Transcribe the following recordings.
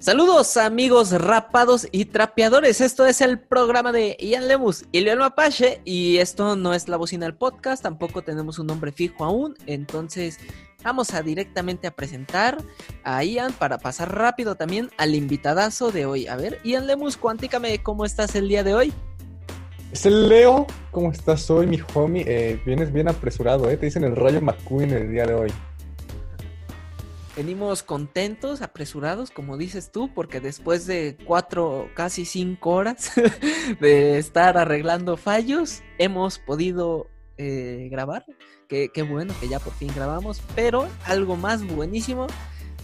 Saludos amigos rapados y trapeadores, esto es el programa de Ian Lemus y Leon Mapache y esto no es la bocina del podcast, tampoco tenemos un nombre fijo aún, entonces vamos a directamente a presentar a Ian para pasar rápido también al invitadazo de hoy. A ver, Ian Lemus, cuánticame, ¿cómo estás el día de hoy? Es el Leo, ¿cómo estás hoy mi homie? Eh, vienes bien apresurado, ¿eh? Te dicen el rayo McQueen el día de hoy. Venimos contentos, apresurados, como dices tú, porque después de cuatro, casi cinco horas de estar arreglando fallos, hemos podido eh, grabar. Qué, bueno que ya por fin grabamos, pero algo más buenísimo,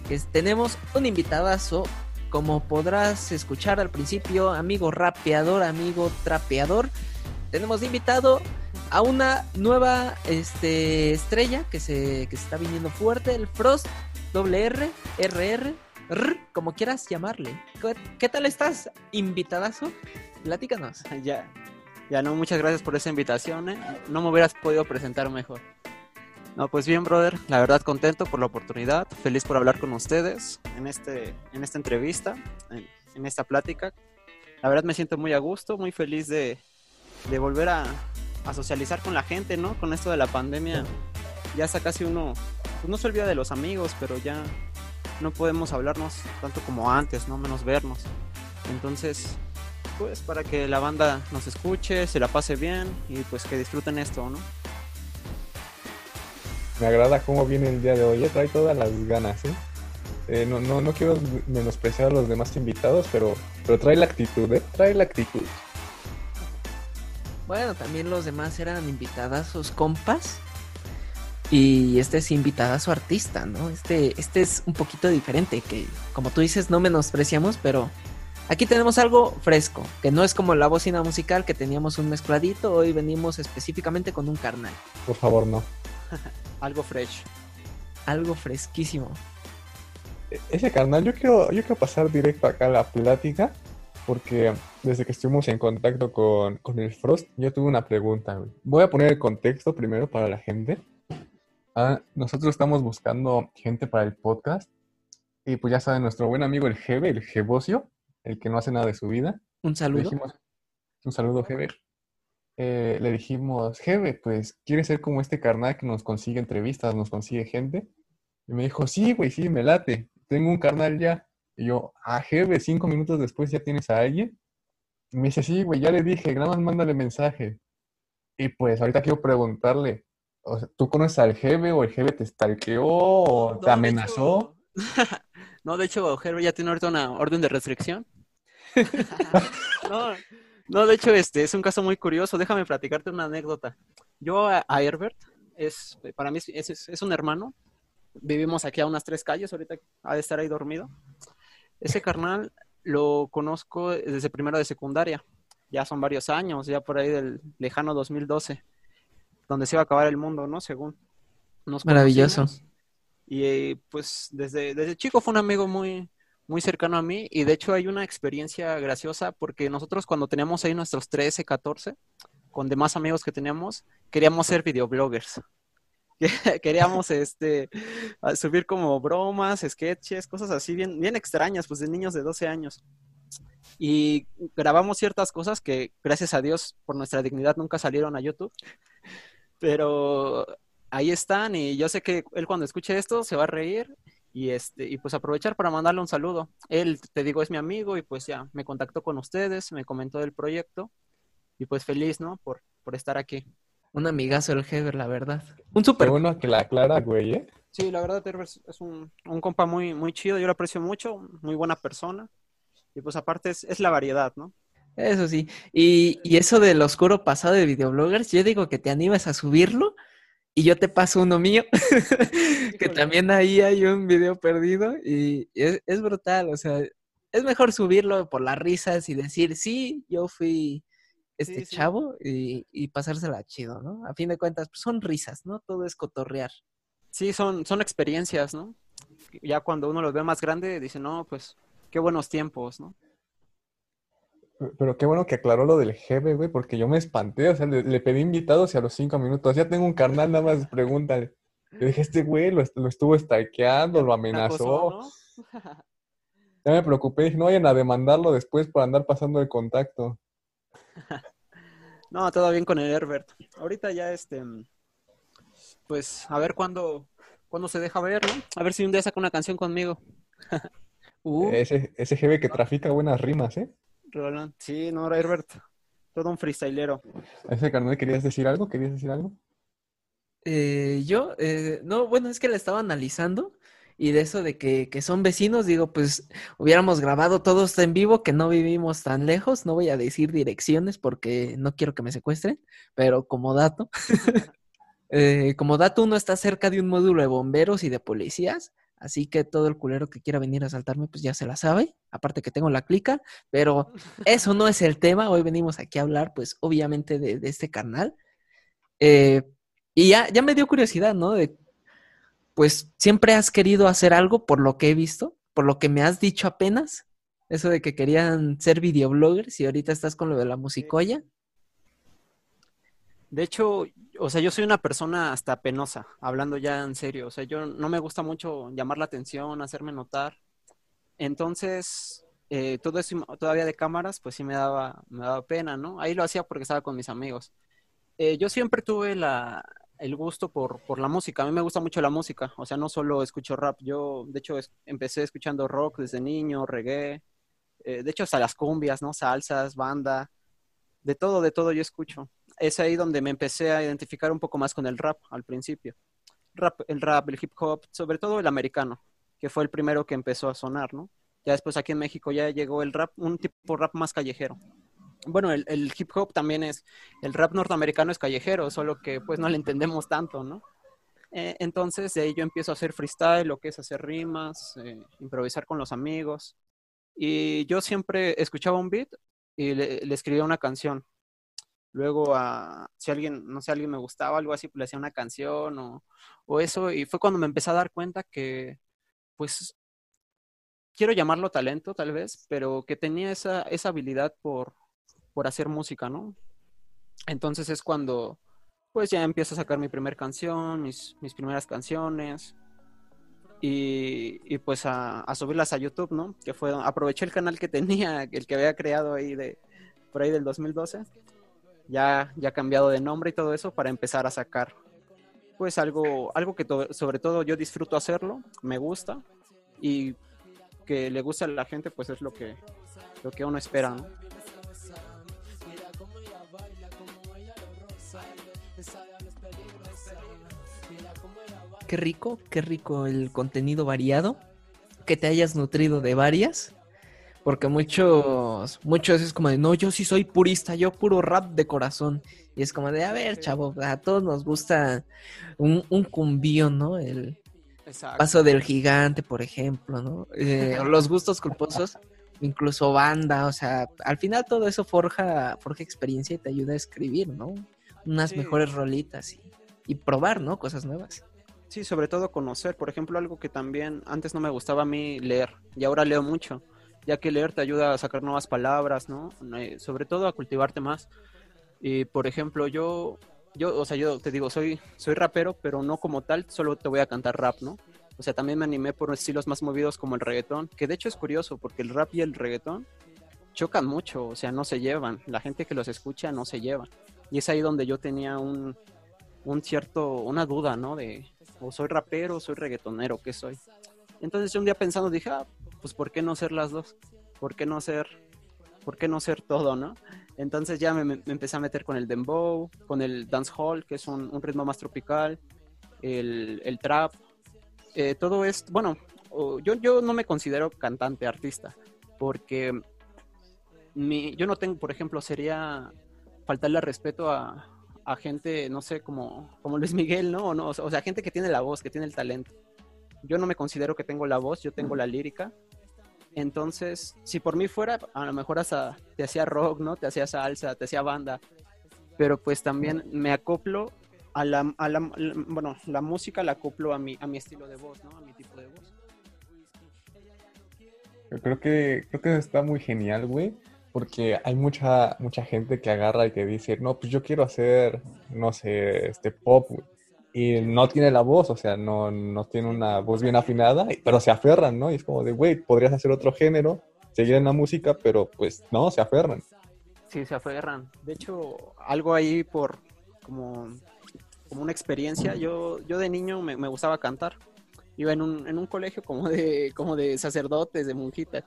que tenemos un invitadazo, como podrás escuchar al principio, amigo rapeador, amigo trapeador, tenemos invitado a una nueva este, estrella que se, que se está viniendo fuerte, el Frost doble R, RR, R, como quieras llamarle. ¿Qué, tal estás, invitadazo? Platícanos. Ya, ya no, muchas gracias por esa invitación, ¿eh? No me hubieras podido presentar mejor. No, pues bien, brother, la verdad contento por la oportunidad, feliz por hablar con ustedes en, este, en esta entrevista, en, esta plática. La verdad me siento muy a gusto, muy feliz de, de volver a, a socializar con la gente, ¿no? Con esto de la pandemia, ya está casi uno pues no se olvida de los amigos, pero ya no podemos hablarnos tanto como antes, no menos vernos. Entonces, pues para que la banda nos escuche, se la pase bien y pues que disfruten esto, ¿no? Me agrada cómo viene el día de hoy, ¿eh? trae todas las ganas, ¿eh? ¿eh? no, no, no quiero menospreciar a los demás invitados, pero, pero trae la actitud, ¿eh? Trae la actitud. Bueno, también los demás eran invitadas sus compas y este es invitada a su artista, ¿no? Este, este es un poquito diferente, que como tú dices, no menospreciamos, pero aquí tenemos algo fresco, que no es como la bocina musical que teníamos un mezcladito, hoy venimos específicamente con un carnal. Por favor, no. algo fresh. Algo fresquísimo. E, ese carnal, yo quiero, yo quiero pasar directo acá a la plática, porque desde que estuvimos en contacto con, con el Frost, yo tuve una pregunta. Voy a poner el contexto primero para la gente. Ah, nosotros estamos buscando gente para el podcast. Y pues ya saben, nuestro buen amigo el Jebe, el Jebocio, el que no hace nada de su vida. Un saludo. un saludo, Jebe. Eh, le dijimos, Jebe, pues, ¿quieres ser como este carnal que nos consigue entrevistas, nos consigue gente? Y me dijo, sí, güey, sí, me late. Tengo un carnal ya. Y yo, ah, Jebe, cinco minutos después ya tienes a alguien. Y me dice, sí, güey, ya le dije, nada más mándale mensaje. Y pues ahorita quiero preguntarle, ¿tú conoces al jefe o el jefe te stalkeó o te amenazó? no, de hecho, Jefe ya tiene ahorita una orden de restricción. no, de hecho, este es un caso muy curioso. Déjame platicarte una anécdota. Yo a, Herbert, es, para mí es, es, un hermano. Vivimos aquí a unas tres calles, ahorita ha de estar ahí dormido. Ese carnal lo conozco desde primero de secundaria. Ya son varios años, ya por ahí del lejano 2012 donde se iba a acabar el mundo, ¿no? Según Maravilloso. Y eh, pues desde, desde chico fue un amigo muy, muy cercano a mí y de hecho hay una experiencia graciosa porque nosotros cuando teníamos ahí nuestros 13, 14, con demás amigos que teníamos, queríamos ser videobloggers. queríamos este subir como bromas, sketches, cosas así bien, bien extrañas, pues de niños de 12 años. Y grabamos ciertas cosas que, gracias a Dios, por nuestra dignidad nunca salieron a YouTube pero ahí están y yo sé que él cuando escuche esto se va a reír y este y pues aprovechar para mandarle un saludo. Él te digo es mi amigo y pues ya me contactó con ustedes, me comentó del proyecto y pues feliz, ¿no? Por por estar aquí. Un amigazo el Heber, la verdad. Un súper. bueno que la aclara, güey, ¿eh? Sí, la verdad, Heber es un, un compa muy, muy chido, yo lo aprecio mucho, muy buena persona. Y pues aparte es, es la variedad, ¿no? Eso sí. Y, y, eso del oscuro pasado de videobloggers, yo digo que te animas a subirlo y yo te paso uno mío, que también ahí hay un video perdido y es, es, brutal, o sea, es mejor subirlo por las risas y decir, sí, yo fui este chavo y, y, pasársela chido, ¿no? A fin de cuentas, pues son risas, ¿no? Todo es cotorrear. Sí, son, son experiencias, ¿no? Ya cuando uno los ve más grande, dice, no, pues qué buenos tiempos, ¿no? Pero qué bueno que aclaró lo del jefe, güey, porque yo me espanté. O sea, le, pedí invitados y a los cinco minutos, ya tengo un carnal, nada más pregúntale. Yo dije, este güey lo, estuvo stalkeando, lo amenazó. Ya me preocupé, dije, no vayan a demandarlo después por andar pasando el contacto. No, todo bien con el Herbert. Ahorita ya este, pues a ver cuándo, cuándo se deja ver, ¿no? A ver si un día saca una canción conmigo. Uh, Ese, ese jefe que trafica buenas rimas, ¿eh? Roland. Sí, no, Herbert. Todo un freestylero. ¿A ese carnal querías decir algo? ¿Querías decir algo? eh, yo, eh, no, bueno, es que la estaba analizando y de eso de que, que son vecinos, digo, pues hubiéramos grabado todos en vivo, que no vivimos tan lejos, no voy a decir direcciones porque no quiero que me secuestren, pero como dato, eh, como dato uno está cerca de un módulo de bomberos y de policías, así que todo el culero que quiera venir a asaltarme, pues ya se la sabe, aparte que tengo la clica, pero eso no es el tema, hoy venimos aquí a hablar, pues obviamente de, de este canal. Eh, y ya, ya me dio curiosidad, ¿no? De, pues siempre has querido hacer algo por lo que he visto, por lo que me has dicho apenas, eso de que querían ser videobloggers y ahorita estás con lo de la musicolla. De hecho, o sea, yo soy una persona hasta penosa, hablando ya en serio. O sea, yo no me gusta mucho llamar la atención, hacerme notar. Entonces, eh, todo eso todavía de cámaras, pues sí me daba, me daba pena, ¿no? Ahí lo hacía porque estaba con mis amigos. Eh, yo siempre tuve la, el gusto por, por la música. A mí me gusta mucho la música. O sea, no solo escucho rap. Yo, de hecho, empecé escuchando rock desde niño, reggae. eh, de hecho, hasta las cumbias, ¿no? Salsas, banda. De todo, de todo yo escucho. Es ahí donde me empecé a identificar un poco más con el rap al principio. El rap, el hip hop, sobre todo el americano, que fue el primero que empezó a sonar, ¿no? Ya después aquí en México ya llegó el rap, un tipo rap más callejero. Bueno, el, hip hop también es, el rap norteamericano es callejero, solo que pues no le entendemos tanto, ¿no? Eh, entonces de ahí yo empiezo a hacer freestyle, lo que es hacer rimas, eh, improvisar con los amigos. Y yo siempre escuchaba un beat y le escribía una canción. Luego, a, si alguien, no sé, alguien me gustaba, algo así, pues le hacía una canción o, o eso. Y fue cuando me empecé a dar cuenta que, pues, quiero llamarlo talento, tal vez, pero que tenía esa, esa habilidad por, por hacer música, ¿no? Entonces es cuando, pues, ya empiezo a sacar mi primera canción, mis, mis primeras canciones. Y, y pues a, a subirlas a YouTube, ¿no? Que fue, aproveché el canal que tenía, el que había creado ahí de, por ahí del 2012 ya, ya cambiado de nombre y todo eso para empezar a sacar pues algo, algo que to- sobre todo yo disfruto hacerlo, me gusta y que le gusta a la gente pues es lo que, lo que uno espera, ¿no? Qué rico, qué rico el contenido variado, que te hayas nutrido de varias, porque muchos, muchos es como de, no, yo sí soy purista, yo puro rap de corazón. Y es como de, a ver, chavo, a todos nos gusta un, un cumbión, ¿no? El Exacto. paso del gigante, por ejemplo, ¿no? Eh, los gustos culposos, incluso banda, o sea, al final todo eso forja, forja experiencia y te ayuda a escribir, ¿no? Unas Sí. mejores rolitas y, y probar, ¿no? Cosas nuevas. Sí, sobre todo conocer, por ejemplo, algo que también antes no me gustaba a mí leer y ahora leo mucho, ya que leer te ayuda a sacar nuevas palabras, ¿no? Eh, sobre todo a cultivarte más. Y por ejemplo, yo, yo, o sea, yo te digo, soy, soy rapero, pero no como tal, solo te voy a cantar rap, ¿no? O sea, también me animé por estilos más movidos como el reggaetón, que de hecho es curioso porque el rap y el reggaetón chocan mucho, o sea, no se llevan. La gente que los escucha no se lleva. Y es ahí donde yo tenía un, un cierto, una duda, ¿no? De, o soy rapero, o soy reggaetonero, ¿qué soy? Entonces yo un día pensando dije, ah, pues ¿por qué no ser las dos? ¿Por qué no ser, por qué no ser todo, no? Entonces ya me, me empecé a meter con el dembow, con el dancehall, que es un, un ritmo más tropical, el, el trap, eh, todo esto, bueno, yo, yo no me considero cantante, artista, porque mi, yo no tengo, por ejemplo, sería faltarle respeto a, a gente, no sé, como, como Luis Miguel, ¿no? O, no, o sea, gente que tiene la voz, que tiene el talento. Yo no me considero que tengo la voz, yo tengo la lírica. Entonces, si por mí fuera, a lo mejor hasta te hacía rock, ¿no? Te hacía salsa, te hacía banda. Pero pues también me acoplo a la, a la- bueno, la música la acoplo a mi, a mi estilo de voz, ¿no? A mi tipo de voz. Yo creo que, creo que está muy genial, güey, porque hay mucha, mucha gente que agarra y que dice, no, pues yo quiero hacer, no sé, este pop, güey. Y no tiene la voz, o sea, no, no tiene una voz bien afinada, pero se aferran, ¿no? Y es como de, güey, podrías hacer otro género, seguir en la música, pero pues no, se aferran. Sí, se aferran. De hecho, algo ahí por como, como una experiencia, yo, yo de niño me, me gustaba cantar. Iba en un, en un colegio como de, como de sacerdotes, de monjitas.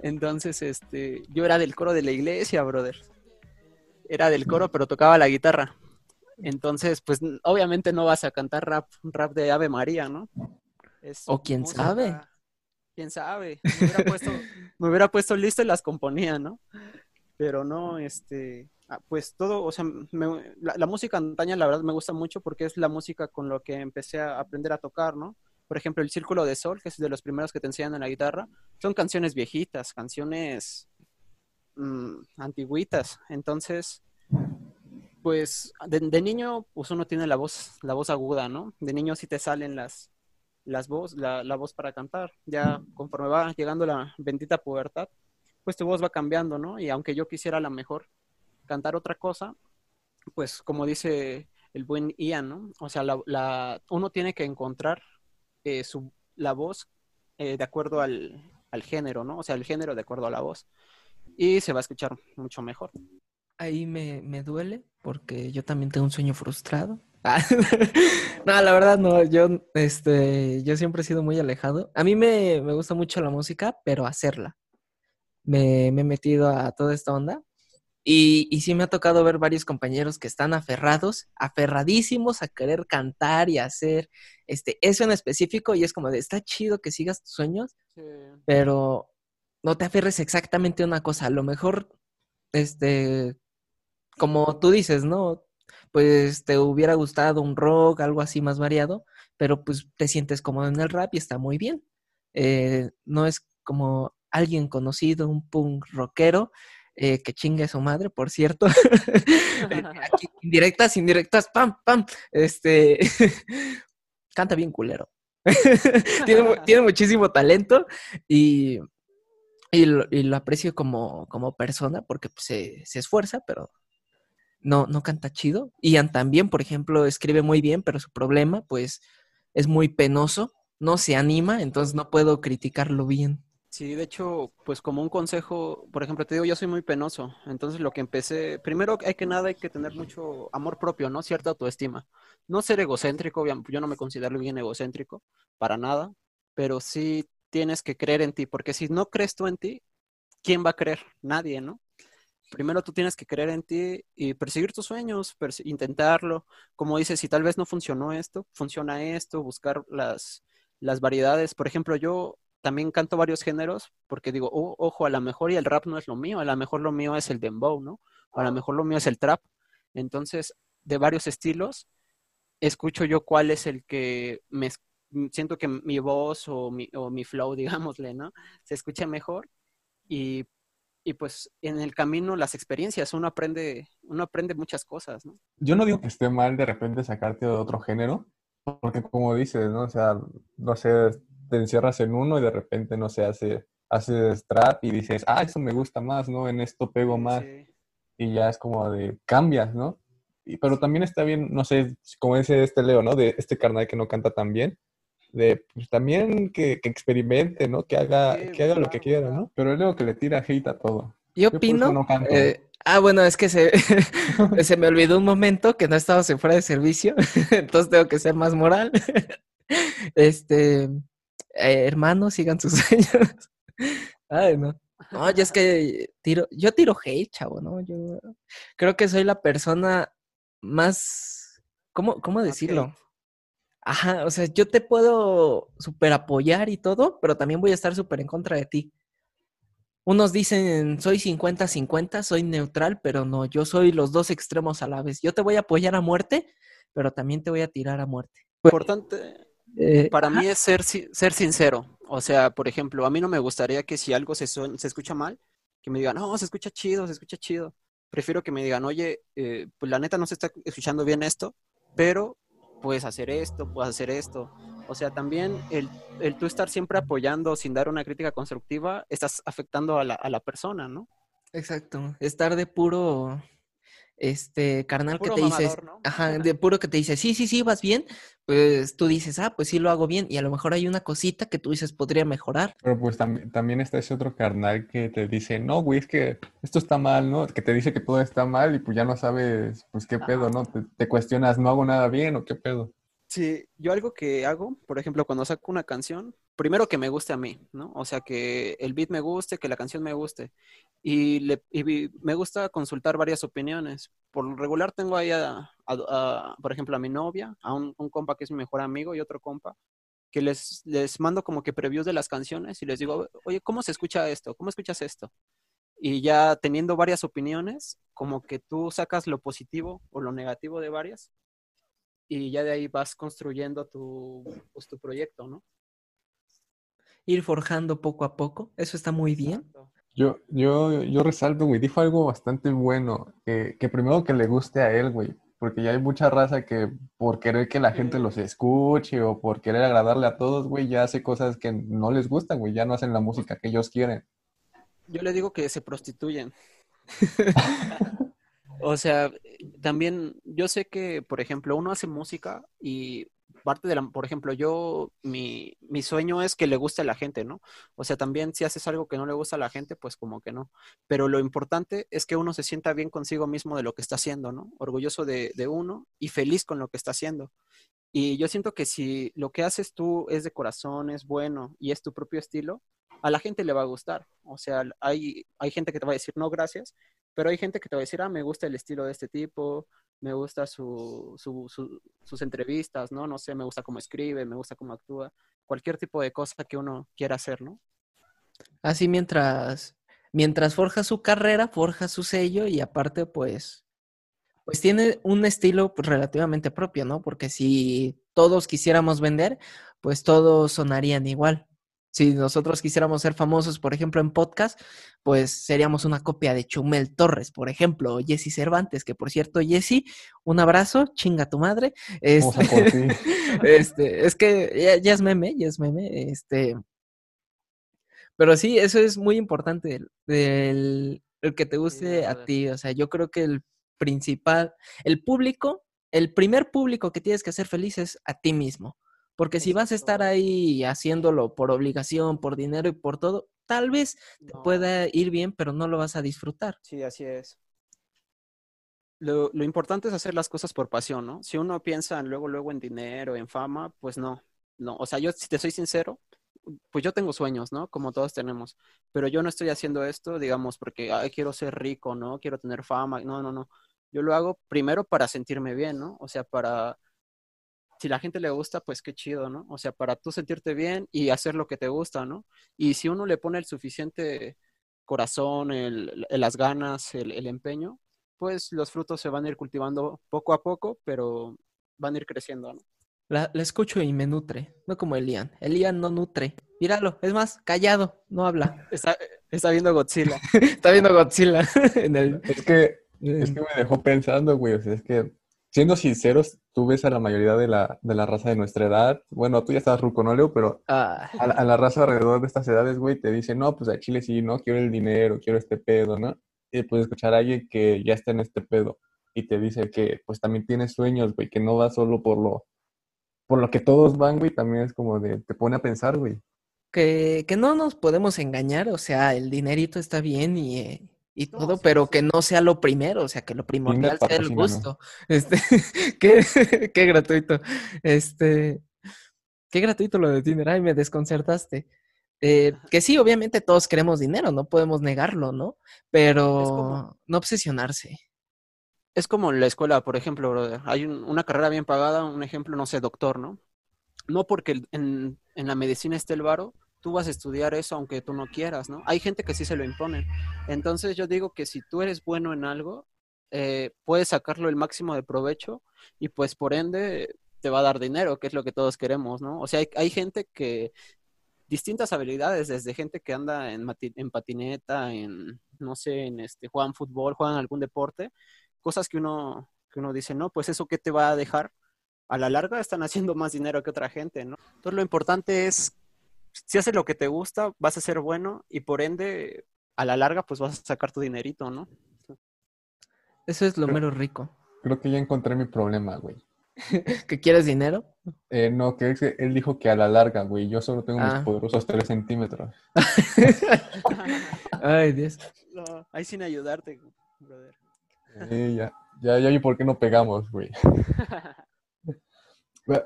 Entonces, este, yo era del coro de la iglesia, brother. Era del coro, pero tocaba la guitarra. Entonces, pues obviamente no vas a cantar rap, rap de Ave María, ¿no? Es O quién música- sabe. Quién sabe. Me hubiera, puesto, me hubiera puesto listo y las componía, ¿no? Pero no, este, ah, pues todo, o sea, me- la, la música antaña la verdad me gusta mucho porque es la música con lo que empecé a aprender a tocar, ¿no? Por ejemplo, el Círculo de Sol, que es de los primeros que te enseñan en la guitarra, son canciones viejitas, canciones mm, antigüitas. Entonces, pues de, niño, pues uno tiene la voz, la voz aguda, ¿no? De niño sí te salen las, las voz, la, la voz para cantar. Ya conforme va llegando la bendita pubertad, pues tu voz va cambiando, ¿no? Y aunque yo quisiera a lo mejor cantar otra cosa, pues como dice el buen Ian, ¿no? O sea, la- uno tiene que encontrar eh, su, la voz eh, de acuerdo al, al género, ¿no? O sea, el género de acuerdo a la voz. Y se va a escuchar mucho mejor. Ahí me, me duele porque yo también tengo un sueño frustrado. Ah, no, la verdad no, yo, este, yo siempre he sido muy alejado. A mí me, me gusta mucho la música, pero hacerla. Me, me he metido a toda esta onda y, y sí me ha tocado ver varios compañeros que están aferrados, aferradísimos a querer cantar y hacer este, eso en específico y es como de, está chido que sigas tus sueños, pero no te aferres exactamente a una cosa. A lo mejor, este, como tú dices, ¿no? Pues te hubiera gustado un rock, algo así más variado, pero pues te sientes cómodo en el rap y está muy bien. Eh, no es como alguien conocido, un punk rockero, eh, que chingue a su madre, por cierto. Eh, Aquí, indirectas, indirectas, pam, pam. Este, canta bien culero. tiene, mu- tiene muchísimo talento y, y, lo, y lo aprecio como, como persona porque pues, se, se esfuerza, pero no, no canta chido. Ian también, por ejemplo, escribe muy bien, pero su problema, pues, es muy penoso, no se anima, entonces no puedo criticarlo bien. Sí, de hecho, pues como un consejo, por ejemplo, te digo, yo soy muy penoso, entonces lo que empecé, primero hay que nada hay que tener mucho amor propio, ¿no? Cierta autoestima. No ser egocéntrico, yo no me considero bien egocéntrico, para nada, pero sí tienes que creer en ti, porque si no crees tú en ti, ¿quién va a creer? Nadie, ¿no? Primero tú tienes que creer en ti y perseguir tus sueños, perse- intentarlo. Como dices, si tal vez no funcionó esto, funciona esto, buscar las, las variedades. Por ejemplo, yo también canto varios géneros porque digo, "Oh, ojo, a lo mejor y el rap no es lo mío, a lo mejor lo mío es el dembow, ¿no? O a lo mejor lo mío es el trap. Entonces, de varios estilos, escucho yo cuál es el que me es- siento que mi voz o mi, o mi flow, digámosle, ¿no? Se escucha mejor y, y pues en el camino las experiencias, uno aprende, uno aprende muchas cosas, ¿no? Yo no digo que esté mal de repente sacarte de otro género, porque como dices, ¿no? O sea, no sé, te encierras en uno y de repente, no sé, hace, haces trap y dices, ah, eso me gusta más, ¿no? En esto pego más. Sí. Y ya es como de, cambias, ¿no? Y, pero también está bien, no sé, como dice este Leo, ¿no? De este carnal que no canta tan bien. De, pues también que, que experimente, ¿no? Que haga, Sí, que haga lo que quiera. ¿no? Pero Leo que le tira hate a todo. Yo opino. no eh, ah, bueno, es que se, se me olvidó un momento que no estábamos en fuera de servicio, entonces tengo que ser más moral. Este, eh, hermanos, sigan sus sueños. Ay, no. No, yo es que tiro, yo tiro hate, chavo, ¿no? Yo creo que soy la persona más, ¿cómo, cómo decirlo? Ajá, o sea, yo te puedo super apoyar y todo, pero también voy a estar súper en contra de ti. Unos dicen, soy 50-50, soy neutral, pero no, yo soy los dos extremos a la vez. Yo te voy a apoyar a muerte, pero también te voy a tirar a muerte. Importante, Eh, Para mí es ser, ser sincero. O sea, por ejemplo, a mí no me gustaría que si algo se, se escucha mal, que me digan, no, se escucha chido, se escucha chido. Prefiero que me digan, oye, eh, pues la neta no se está escuchando bien esto, pero puedes hacer esto, puedes hacer esto. O sea, también el, el tú estar siempre apoyando sin dar una crítica constructiva, estás afectando a la, a la persona, ¿no? Exacto, estar de puro este carnal Puro que te dice, ¿no? ajá, de puro que te dice, sí, sí, sí, vas bien, pues tú dices, ah, pues sí lo hago bien, y a lo mejor hay una cosita que tú dices podría mejorar. Pero pues también, también está ese otro carnal que te dice, no, güey, es que esto está mal, ¿no? Que te dice que todo está mal y pues ya no sabes, pues qué pedo, ¿no? Te, te cuestionas, ¿no hago nada bien o qué pedo? Sí, yo algo que hago, por ejemplo, cuando saco una canción, primero que me guste a mí, ¿no? O sea, que el beat me guste, que la canción me guste. Y, le, y me gusta consultar varias opiniones. Por lo regular tengo ahí, a, a- a, por ejemplo, a mi novia, a un, un compa que es mi mejor amigo y otro compa, que les, les mando como que previews de las canciones y les digo, oye, ¿cómo se escucha esto? ¿Cómo escuchas esto? Y ya teniendo varias opiniones, como que tú sacas lo positivo o lo negativo de varias y ya de ahí vas construyendo tu, pues, tu proyecto, ¿no? Ir forjando poco a poco, eso está muy bien. Exacto. Yo, yo, yo resalto, güey, dijo algo bastante bueno, que, que primero que le guste a él, güey, porque ya hay mucha raza que por querer que la gente los escuche o por querer agradarle a todos, güey, ya hace cosas que no les gustan, güey, ya no hacen la música que ellos quieren. Yo le digo que se prostituyen. O sea, también yo sé que, por ejemplo, uno hace música y parte de la, por ejemplo, yo, mi, mi sueño es que le guste a la gente, ¿no? O sea, también si haces algo que no le gusta a la gente, pues como que no. Pero lo importante es que uno se sienta bien consigo mismo de lo que está haciendo, ¿no? Orgulloso de, de uno y feliz con lo que está haciendo. Y yo siento que si lo que haces tú es de corazón, es bueno y es tu propio estilo, a la gente le va a gustar. O sea, hay, hay gente que te va a decir no, gracias, pero hay gente que te va a decir, ah, me gusta el estilo de este tipo, me gusta su, su- su- sus entrevistas, ¿no? No sé, me gusta cómo escribe, me gusta cómo actúa, cualquier tipo de cosa que uno quiera hacer, ¿no? Así mientras, mientras forja su carrera, forja su sello y aparte, pues, pues tiene un estilo pues, relativamente propio, ¿no? Porque si todos quisiéramos vender, pues todos sonarían igual. Si nosotros quisiéramos ser famosos, por ejemplo, en podcast, pues seríamos una copia de Chumel Torres, por ejemplo, o Jesse Cervantes, que por cierto, Jesse, un abrazo, chinga tu madre. Este, este, es que ya, ya es meme, ya es meme, este, pero sí, eso es muy importante, el, el- el que te guste a ti, o sea, yo creo que el principal, el público, el primer público que tienes que hacer feliz es a ti mismo, porque si vas a estar ahí haciéndolo por obligación, por dinero y por todo, tal vez te No. pueda ir bien, pero no lo vas a disfrutar. Sí, así es. Lo, lo importante es hacer las cosas por pasión, ¿no? Si uno piensa en luego, luego en dinero, en fama, pues no, no. O sea, yo, si te soy sincero, pues yo tengo sueños, ¿no? Como todos tenemos, pero yo no estoy haciendo esto, digamos, porque ay, quiero ser rico, ¿no? Quiero tener fama, no, no, no. Yo lo hago primero para sentirme bien, ¿no? O sea, para, si la gente le gusta, pues qué chido, ¿no? O sea, para tú sentirte bien y hacer lo que te gusta, ¿no? Y si uno le pone el suficiente corazón, el, el- las ganas, el, el empeño, pues los frutos se van a ir cultivando poco a poco, pero van a ir creciendo, ¿no? La, la escucho y me nutre, no como Elian. Elian no nutre. Míralo, es más, callado, no habla. Está, está viendo Godzilla. Está viendo Godzilla en el... Es que, es que me dejó pensando, güey, o sea, es que, siendo sinceros, tú ves a la mayoría de la, de la raza de nuestra edad, bueno, tú ya estás ruco, ¿no, Leo? Pero Ah, a la, a la raza alrededor de estas edades, güey, te dicen, no, pues a Chile sí, no, quiero el dinero, quiero este pedo, ¿no? Y puedes escuchar a alguien que ya está en este pedo y te dice que, pues también tiene sueños, güey, que no va solo por lo, por lo que todos van, güey, también es como de, te pone a pensar, güey. que, que no nos podemos engañar, o sea, el dinerito está bien y, eh, y todo, pero que no sea lo primero, o sea, que lo primordial sea el gusto. Este, qué, qué gratuito. Este, qué gratuito lo de Tinder. Ay, me desconcertaste. Eh, que sí, obviamente todos queremos dinero, no podemos negarlo, ¿no? Pero como- no obsesionarse. Es como en la escuela, por ejemplo, brother. Hay un- una carrera bien pagada, un ejemplo, no sé, doctor, ¿no? No porque en, en la medicina esté el varo, tú vas a estudiar eso aunque tú no quieras, ¿no? Hay gente que sí se lo impone. Entonces yo digo que si tú eres bueno en algo, eh, puedes sacarlo el máximo de provecho y pues por ende te va a dar dinero, que es lo que todos queremos, ¿no? O sea, hay, hay gente que distintas habilidades, desde gente que anda en patineta, en, no sé, en este, juegan fútbol, juegan algún deporte, cosas que uno, que uno dice, no, pues eso qué te va a dejar. A la larga están haciendo más dinero que otra gente, ¿no? Entonces lo importante es, si haces lo que te gusta, vas a ser bueno y por ende, a la larga, pues vas a sacar tu dinerito, ¿no? Eso es lo mero rico. Creo que ya encontré mi problema, güey. ¿Que quieres dinero? Eh, no, que es que él dijo que a la larga, güey, yo solo tengo Ah. mis poderosos 3 centímetros. Ay, Dios. No, ahí sin ayudarte, brother. Eh, ya, ya, ya vi por qué no pegamos, güey.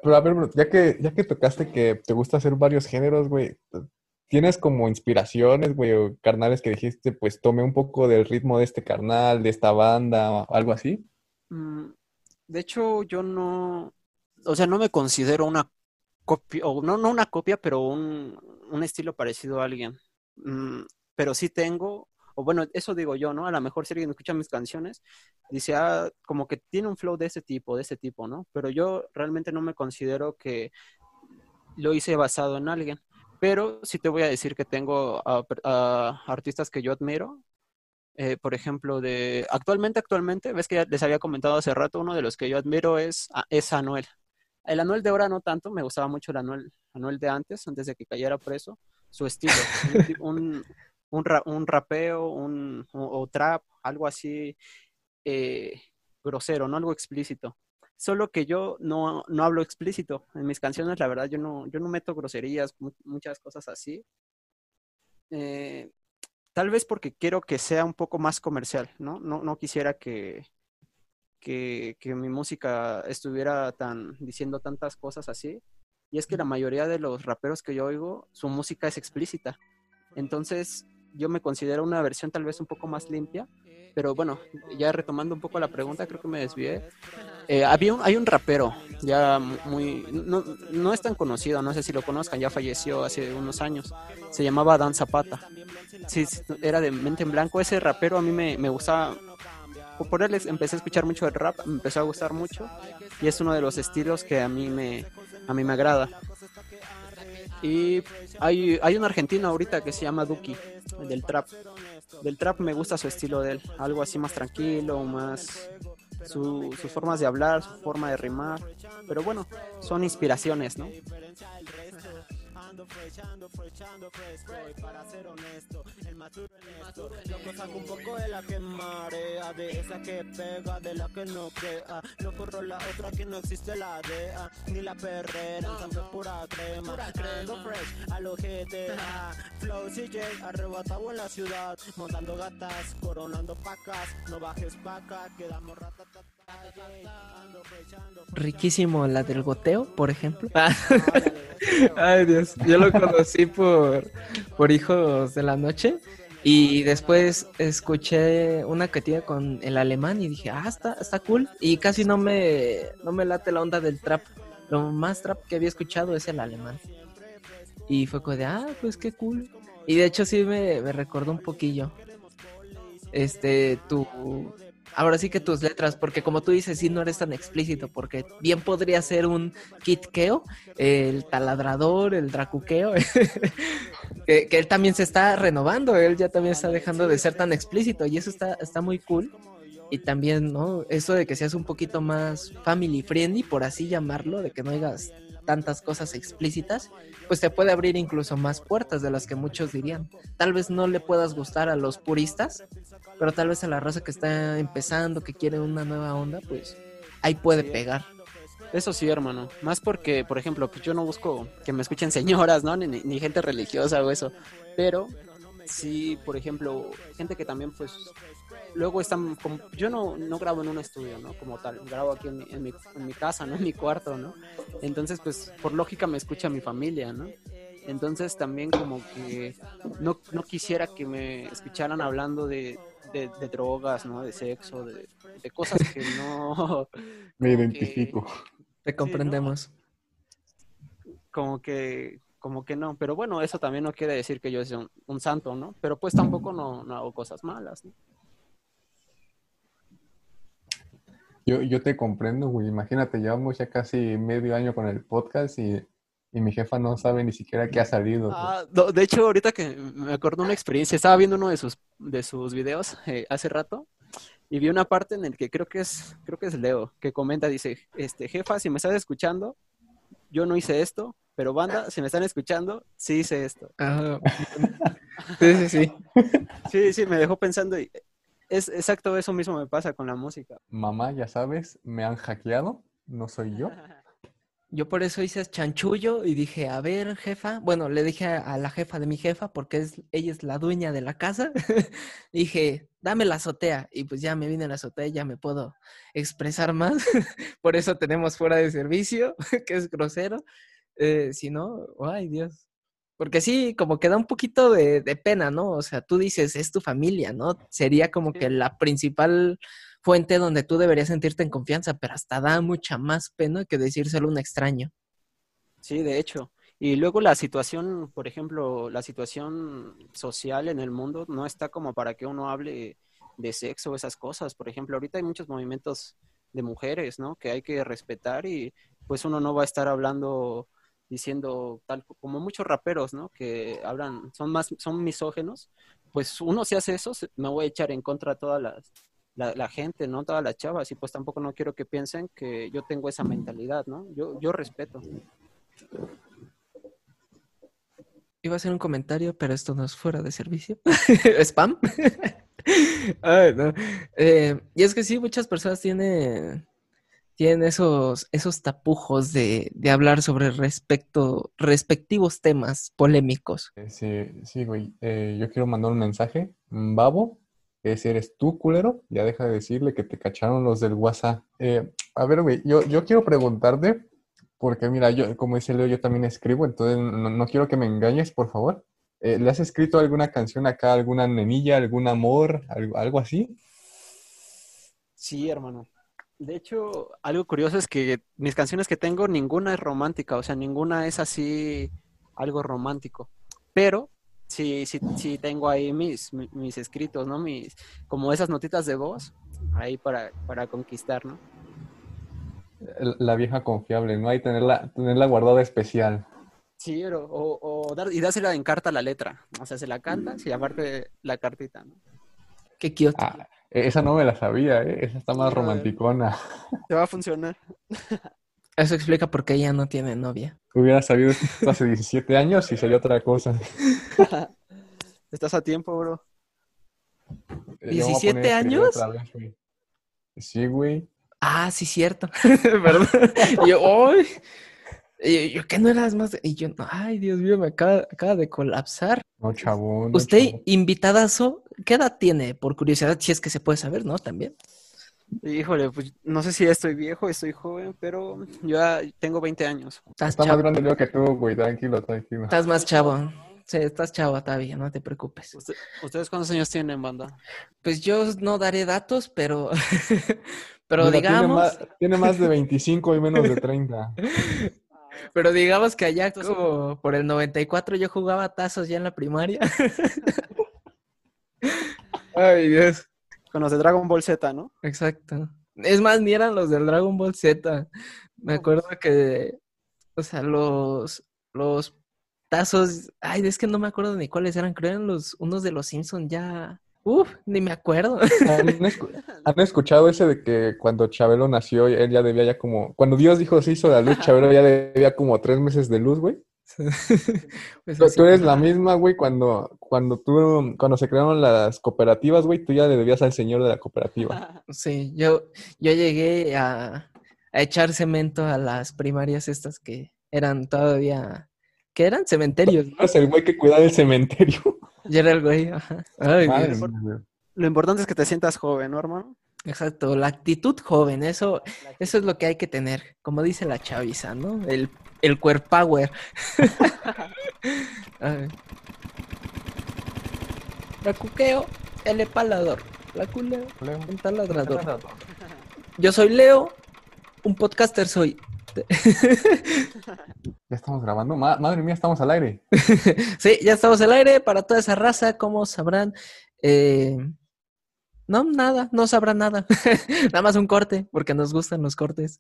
Pero a ver, bro, ya que, ya que tocaste que te gusta hacer varios géneros, güey, ¿tienes como inspiraciones, güey, carnales que dijiste, pues tomé un poco del ritmo de este carnal, de esta banda, o algo así? Mm, De hecho, yo no, o sea, no me considero una copia, o no, no una copia, pero un, un estilo parecido a alguien. Mm, Pero sí tengo, o bueno, eso digo yo, ¿no? A lo mejor si alguien escucha mis canciones, dice, ah, como que tiene un flow de ese tipo, de ese tipo, ¿no? Pero yo realmente no me considero que lo hice basado en alguien. Pero sí te voy a decir que tengo artistas que yo admiro. Eh, por ejemplo, de actualmente, actualmente, ves que ya les había comentado hace rato, uno de los que yo admiro es, a- es Anuel. El Anuel de ahora no tanto, me gustaba mucho el Anuel, Anuel de antes, antes de que cayera preso, su estilo, un, ti- un, un ra- un rapeo, un, o, o trap, algo así eh, grosero, no algo explícito. Solo que yo no, no hablo explícito. En mis canciones, la verdad, yo no, yo no meto groserías, mu- muchas cosas así. Eh, tal vez porque quiero que sea un poco más comercial, ¿no? No, no quisiera que, que, que mi música estuviera tan, diciendo tantas cosas así. Y es que la mayoría de los raperos que yo oigo, su música es explícita. Entonces, yo me considero una versión tal vez un poco más limpia. Pero bueno, ya retomando un poco la pregunta, creo que me desvié. Eh, había un, hay un rapero, ya muy, no, no es tan conocido, no sé si lo conozcan, ya falleció hace unos años. Se llamaba Dan Zapata. Sí, era de mente en blanco. Ese rapero a mí me, me gustaba. Por él empecé a escuchar mucho el rap, me empezó a gustar mucho. Y es uno de los estilos que a mí me, a mí me agrada. Y hay, hay un argentino ahorita que se llama Duki, del trap. Del trap me gusta su estilo de él, algo así más tranquilo, más su- sus formas de hablar, su forma de rimar. Pero bueno, son inspiraciones, ¿no? Loco saco un poco de la que marea, de esa que pega, de la que no queda. No corro la otra que no existe la DEA, ni la perrera, entonces pura crema. Ando fresh a lo GTA, flow CJ, arrebatado en la ciudad, montando gatas, coronando pacas, no bajes paca, quedamos ratatata. Riquísimo la del goteo, por ejemplo. Ay, Dios. Yo lo conocí por, por Hijos de la Noche. Y después escuché una que tiene con el alemán y dije, ah, está, está cool. Y casi no me, no me late la onda del trap. Lo más trap que había escuchado es el alemán. Y fue como de, ah, pues qué cool. Y de hecho sí me, me recordó un poquillo. Este, tu... Ahora sí que tus letras, porque como tú dices, sí no eres tan explícito, porque bien podría ser un kitkeo, el taladrador, el dracuqueo, que, que él también se está renovando, él ya también está dejando de ser tan explícito y eso está, está muy cool. Y también, ¿no? Eso de que seas un poquito más family friendly, por así llamarlo, de que no hagas tantas cosas explícitas, pues te puede abrir incluso más puertas de las que muchos dirían. Tal vez no le puedas gustar a los puristas, pero tal vez a la raza que está empezando, que quiere una nueva onda, pues ahí puede pegar. Eso sí, hermano. Más porque, por ejemplo, pues yo no busco que me escuchen señoras, ¿no? Ni, ni- ni gente religiosa o eso. Pero sí, por ejemplo, gente que también, pues, luego están, como, yo no, no grabo en un estudio, ¿no? Como tal, grabo aquí en mi, en mi, en mi casa, ¿no? En mi cuarto, ¿no? Entonces, pues, por lógica me escucha mi familia, ¿no? Entonces también como que no, no quisiera que me escucharan hablando de, de, de drogas, ¿no? De sexo, de, de cosas que no... Me que- identifico. Te comprendemos. como que como que no, pero bueno, eso también no quiere decir que yo sea un, un santo, ¿no? Pero pues tampoco no, no hago cosas malas, ¿no? Yo, yo te comprendo, güey. Imagínate, llevamos ya casi medio año con el podcast y, y mi jefa no sabe ni siquiera qué ha salido. Ah, no, de hecho, ahorita que me acordé una experiencia, estaba viendo uno de sus, de sus videos eh, hace rato y vi una parte en el que creo que es, creo que es Leo, que comenta, dice, este, jefa, si me estás escuchando, yo no hice esto, pero banda, si me están escuchando, sí hice esto. Ah, sí, sí, sí. Sí, sí, me dejó pensando y es exacto eso mismo me pasa con la música. Mamá, ya sabes, me han hackeado, no soy yo. Yo por eso hice chanchullo y dije, a ver, jefa, bueno, le dije a, la jefa de mi jefa, porque es, ella es la dueña de la casa, dije, dame la azotea. Y pues ya me vine a la azotea y ya me puedo expresar más. por eso tenemos fuera de servicio, que es grosero. Eh, si no, ay Dios. Porque sí, como que da un poquito de, de pena, ¿no? O sea, tú dices, es tu familia, ¿no? Sería como que la principal fuente donde tú deberías sentirte en confianza, pero hasta da mucha más pena que decírselo a un extraño. Sí, de hecho. Y luego la situación, por ejemplo, la situación social en el mundo no está como para que uno hable de sexo o esas cosas. Por ejemplo, ahorita hay muchos movimientos de mujeres, ¿no? Que hay que respetar y pues uno no va a estar hablando diciendo tal como muchos raperos, ¿no? Que hablan, son más, son misógenos. Pues uno si hace eso, me voy a echar en contra a todas las la, la gente, ¿no? Todas las chavas, y pues tampoco no quiero que piensen que yo tengo esa mentalidad, ¿no? Yo, yo respeto. Iba a hacer un comentario, pero esto no es fuera de servicio. ¿Spam? Eh, y es que sí, muchas personas tienen, tienen esos, esos tapujos de, de hablar sobre respecto, respectivos temas polémicos. Eh, Sí, sí, güey. Eh, yo quiero mandar un mensaje. Babo, ese eres tú, culero. Ya deja de decirle que te cacharon los del WhatsApp. Eh, a ver, güey, yo, yo quiero preguntarte, porque mira, yo, como dice Leo, yo también escribo, entonces no, no quiero que me engañes, por favor. Eh, ¿le has escrito alguna canción acá, alguna nenilla, algún amor, algo, algo así? Sí, hermano. De hecho, algo curioso es que mis canciones que tengo, ninguna es romántica, o sea, ninguna es así algo romántico. Pero sí, sí, sí tengo ahí mis, mi- mis escritos, ¿no? Mis, como esas notitas de voz, ahí para, para conquistar, ¿no? La vieja confiable, ¿no? Hay tenerla, tenerla guardada especial. Sí, pero- o, o dar, y dársela en carta la letra. O sea, se la cantas y aparte la cartita, ¿no? Qué cute. Ah, esa no me la sabía, ¿eh? Esa está más romanticona. Te va a funcionar. Eso explica por qué ella no tiene novia. Hubiera sabido esto hace 17 años y sería otra cosa. Estás a tiempo, bro. Eh, yo me voy a 17 poner a escribir años? otra vez, güey. Sí, güey. Ah, sí, cierto. Perdón. Y yo, ¡ay! Y yo, ¿qué no eras más? de-?" Y yo, ay, Dios mío, me acaba, acaba de colapsar. No, chabón. no, Usted, chabón. invitadazo, ¿qué edad tiene? Por curiosidad, si es que se puede saber, ¿no? También. Híjole, pues no sé si ya estoy viejo, estoy joven, pero yo ya tengo 20 años. Estás Está más grande que tú, güey. Tranquilo, tranquilo. Estás más chavo. Sí, estás chavo todavía, no te preocupes. ¿Usted- ¿Ustedes cuántos años tienen, banda? Pues yo no daré datos, pero, pero Mira, tiene digamos, más, tiene más de 25 y menos de 30. pero digamos que allá como por el 94 yo jugaba tazos ya en la primaria. Ay, Dios. Con los de Dragon Ball Z, ¿no? Exacto. Es más, ni eran los del Dragon Ball Z. Me acuerdo que, o sea, los, los tazos, ay, es que no me acuerdo ni cuáles eran, creo eran los, unos de los Simpson ya, uf, ni me acuerdo. ¿Han, escu- han escuchado ese de que cuando Chabelo nació, él ya debía ya como... Cuando Dios dijo se hizo la luz, Chabelo ya debía como tres meses de luz, güey? Pues Tú, eres la misma, güey, cuando, cuando tú, cuando se crearon las cooperativas, güey, tú ya le debías al señor de la cooperativa. Sí, yo, yo llegué a, a echar cemento a las primarias estas que eran todavía, que eran cementerios, ¿no? El güey que cuidaba el cementerio. Yo era el güey. Ay, Madre. Lo importante es que te sientas joven, ¿no, hermano? Exacto, la actitud joven, eso, eso es lo que hay que tener, como dice la chaviza, ¿no? El, el power. La cuqueo, el epalador. La culeo, Leo. un taladrador. Yo soy Leo, un podcaster soy. Ya estamos grabando. Ma- madre mía, estamos al aire. Sí, ya estamos al aire para toda esa raza, como sabrán. eh, No, nada, no sabrán nada. Nada más un corte, porque nos gustan los cortes.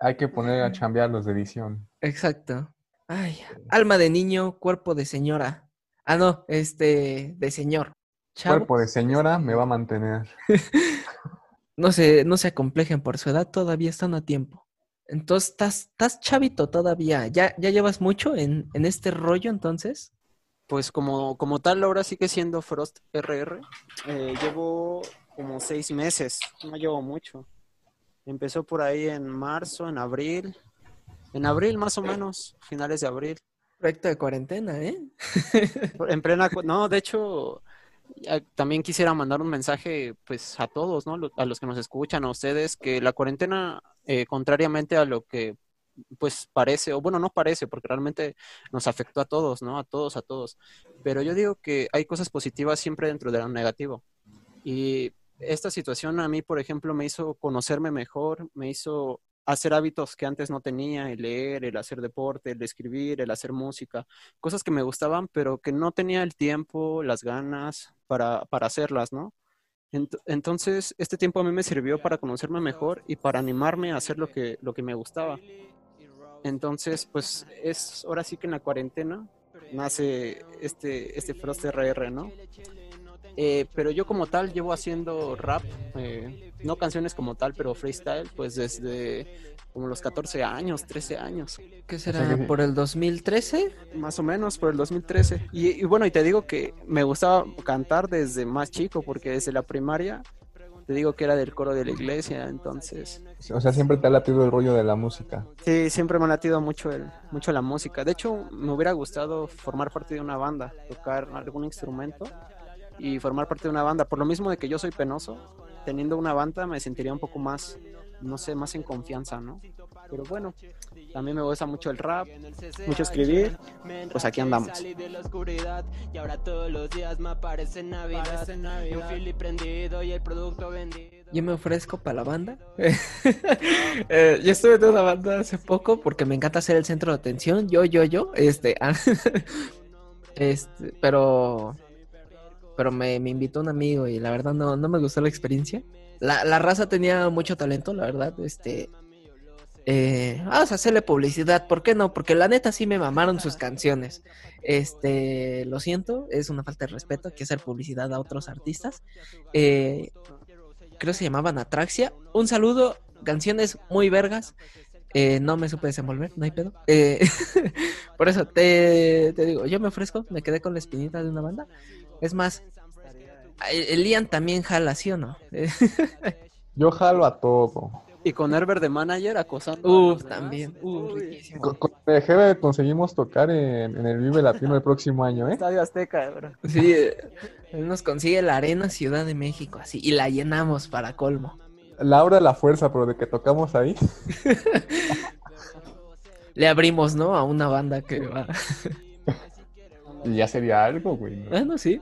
Hay que poner a chambear los de edición. Exacto. Ay, alma de niño, cuerpo de señora. Ah, no, este, de señor. Chavos, Cuerpo de señora me va a mantener. no se, no se acomplejen por su edad, todavía están a tiempo. Entonces, estás, estás chavito todavía. ¿Ya, ya llevas mucho en, en este rollo entonces? pues como, como tal ahora sigue siendo Frost RR. Eh, llevo como seis meses, no llevo mucho. Empezó por ahí en marzo, en abril. En abril más o menos, finales de abril. Proyecto de cuarentena, ¿eh? En plena... No, de hecho, también quisiera mandar un mensaje pues a todos, ¿no? A los que nos escuchan, a ustedes, que la cuarentena, eh, contrariamente a lo que pues parece, o bueno, no parece, porque realmente nos afectó a todos, ¿no? A todos, a todos. Pero yo digo que hay cosas positivas siempre dentro de lo negativo. Y esta situación a mí, por ejemplo, me hizo conocerme mejor, me hizo hacer hábitos que antes no tenía, el leer, el hacer deporte, el escribir, el hacer música, cosas que me gustaban, pero que no tenía el tiempo, las ganas para, para hacerlas, ¿no? Ent- Entonces, este tiempo a mí me sirvió para conocerme mejor y para animarme a hacer lo que, lo que me gustaba. Entonces, pues es ahora sí que en la cuarentena nace este, este Frost RR, ¿no? Eh, pero yo como tal llevo haciendo rap, eh, no canciones como tal, pero freestyle, pues desde como los 14 años, 13 años, ¿Qué sea será? que- ¿Por el 2013? más o menos por el 2013. Y, y bueno, y te digo que me gustaba cantar desde más chico, porque desde la primaria, te digo que era del coro de la iglesia, entonces... O sea, siempre te ha latido el rollo de la música. Sí, siempre me ha latido mucho, el, mucho la música. De hecho, me hubiera gustado formar parte de una banda, tocar algún instrumento y formar parte de una banda. Por lo mismo de que yo soy penoso, teniendo una banda me sentiría un poco más, no sé, más en confianza, ¿no? Pero bueno, también me gusta mucho el rap, mucho escribir. Pues aquí andamos. Salí de la oscuridad y ahora todos los días me aparece Navidad. Y un fili prendido y el producto vendido. Yo me ofrezco para la banda. Eh, yo estuve en una banda hace poco porque me encanta ser el centro de atención. Yo, yo, yo. Este, ah, este, pero, pero me, me invitó un amigo y la verdad no, no me gustó la experiencia. La, la raza tenía mucho talento, la verdad. Este, eh, vamos a hacerle publicidad. ¿Por qué no? Porque la neta sí me mamaron sus canciones. Este, lo siento, es una falta de respeto que hacer publicidad a otros artistas. Eh, creo que se llamaban Atraxia. Un saludo, canciones muy vergas. Eh, no me supe desenvolver, no hay pedo. Eh, por eso te, te digo, yo me ofrezco, me quedé con la espinita de una banda. Es más, el Ian también jala, ¿sí o no? Yo jalo a todo. Y con Herbert de manager acosando. Uf, también. Uf, Uy, riquísimo. Con, con conseguimos tocar en, en el Vive Latino el próximo año, ¿eh? Estadio Azteca, bro. Sí, él nos consigue la Arena Ciudad de México, así, y la llenamos para colmo. La hora de la fuerza, pero de que tocamos ahí. Le abrimos, ¿no? A una banda que va. Ya sería algo, güey. ¿no? Bueno, sí.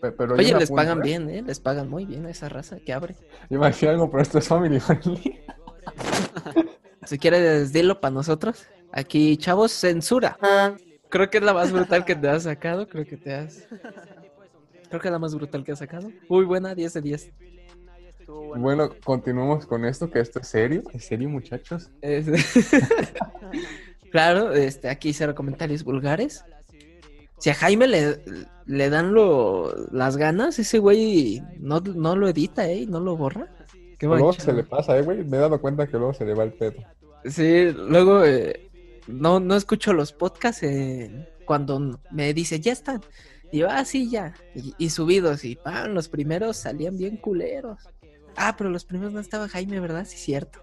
Pero Oye, yo me les pagan bien, ¿eh? Les pagan muy bien a esa raza que abre. Iba a decir algo, pero esto es family friendly. Si quieres, dilo para nosotros. Aquí, chavos, censura. Creo que es la más brutal que te has sacado. Creo que te has. Creo que es la más brutal que has sacado. Muy buena, 10 de 10. Estuvo bueno. Continuemos con esto, que esto es serio. ¿Es serio, muchachos? Es- claro, este, aquí cero comentarios vulgares. Si a Jaime le, le dan lo, las ganas, ese güey no, no lo edita, ¿eh? No lo borra. Qué Luego se le pasa, ¿eh, güey? Me he dado cuenta que luego se le va el pedo. Sí, luego eh, no, no escucho los podcasts eh, cuando me dice, ya están. Y yo, ah, sí, ya. Y, y subidos, y pan, los primeros salían bien culeros. Ah, pero los primeros no estaba Jaime, ¿verdad? Sí, cierto.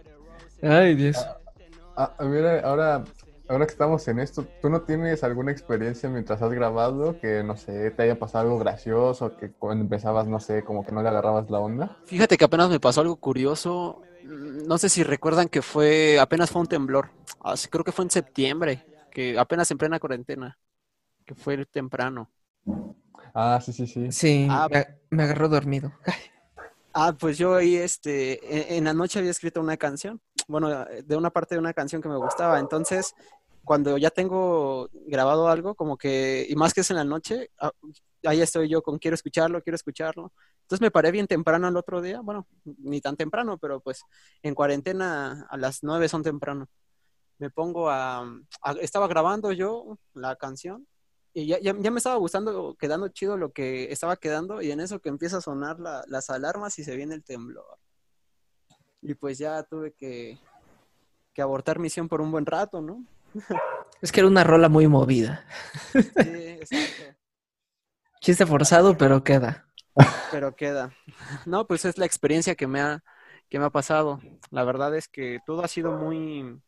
Ay, Dios. Ah, a ver, ahora, ahora que estamos en esto, ¿tú no tienes alguna experiencia mientras has grabado que, no sé, te haya pasado algo gracioso, que cuando empezabas, no sé, como que no le agarrabas la onda? Fíjate que apenas me pasó algo curioso. No sé si recuerdan que fue, apenas fue un temblor. Así, creo que fue en septiembre, que apenas en plena cuarentena, que fue temprano. Ah, sí, sí, sí. Sí, Ah. me, me agarró dormido. Ah, pues yo ahí, este, en, en la noche había escrito una canción, bueno, de una parte de una canción que me gustaba. Entonces, cuando ya tengo grabado algo, como que, y más que es en la noche, ah, ahí estoy yo con quiero escucharlo, quiero escucharlo. Entonces me paré bien temprano el otro día, bueno, ni tan temprano, pero pues en cuarentena a las nueve son temprano. Me pongo a, estaba grabando yo la canción y ya, ya, me estaba gustando, quedando chido lo que estaba quedando y en eso que empieza a sonar la- las alarmas y se viene el temblor. Y pues ya tuve que, que abortar misión por un buen rato, ¿no? Es que era una rola muy movida. Sí, exacto. Chiste forzado, pero queda. pero queda. No, pues es la experiencia que me ha, que me ha pasado. La verdad es que todo ha sido muy,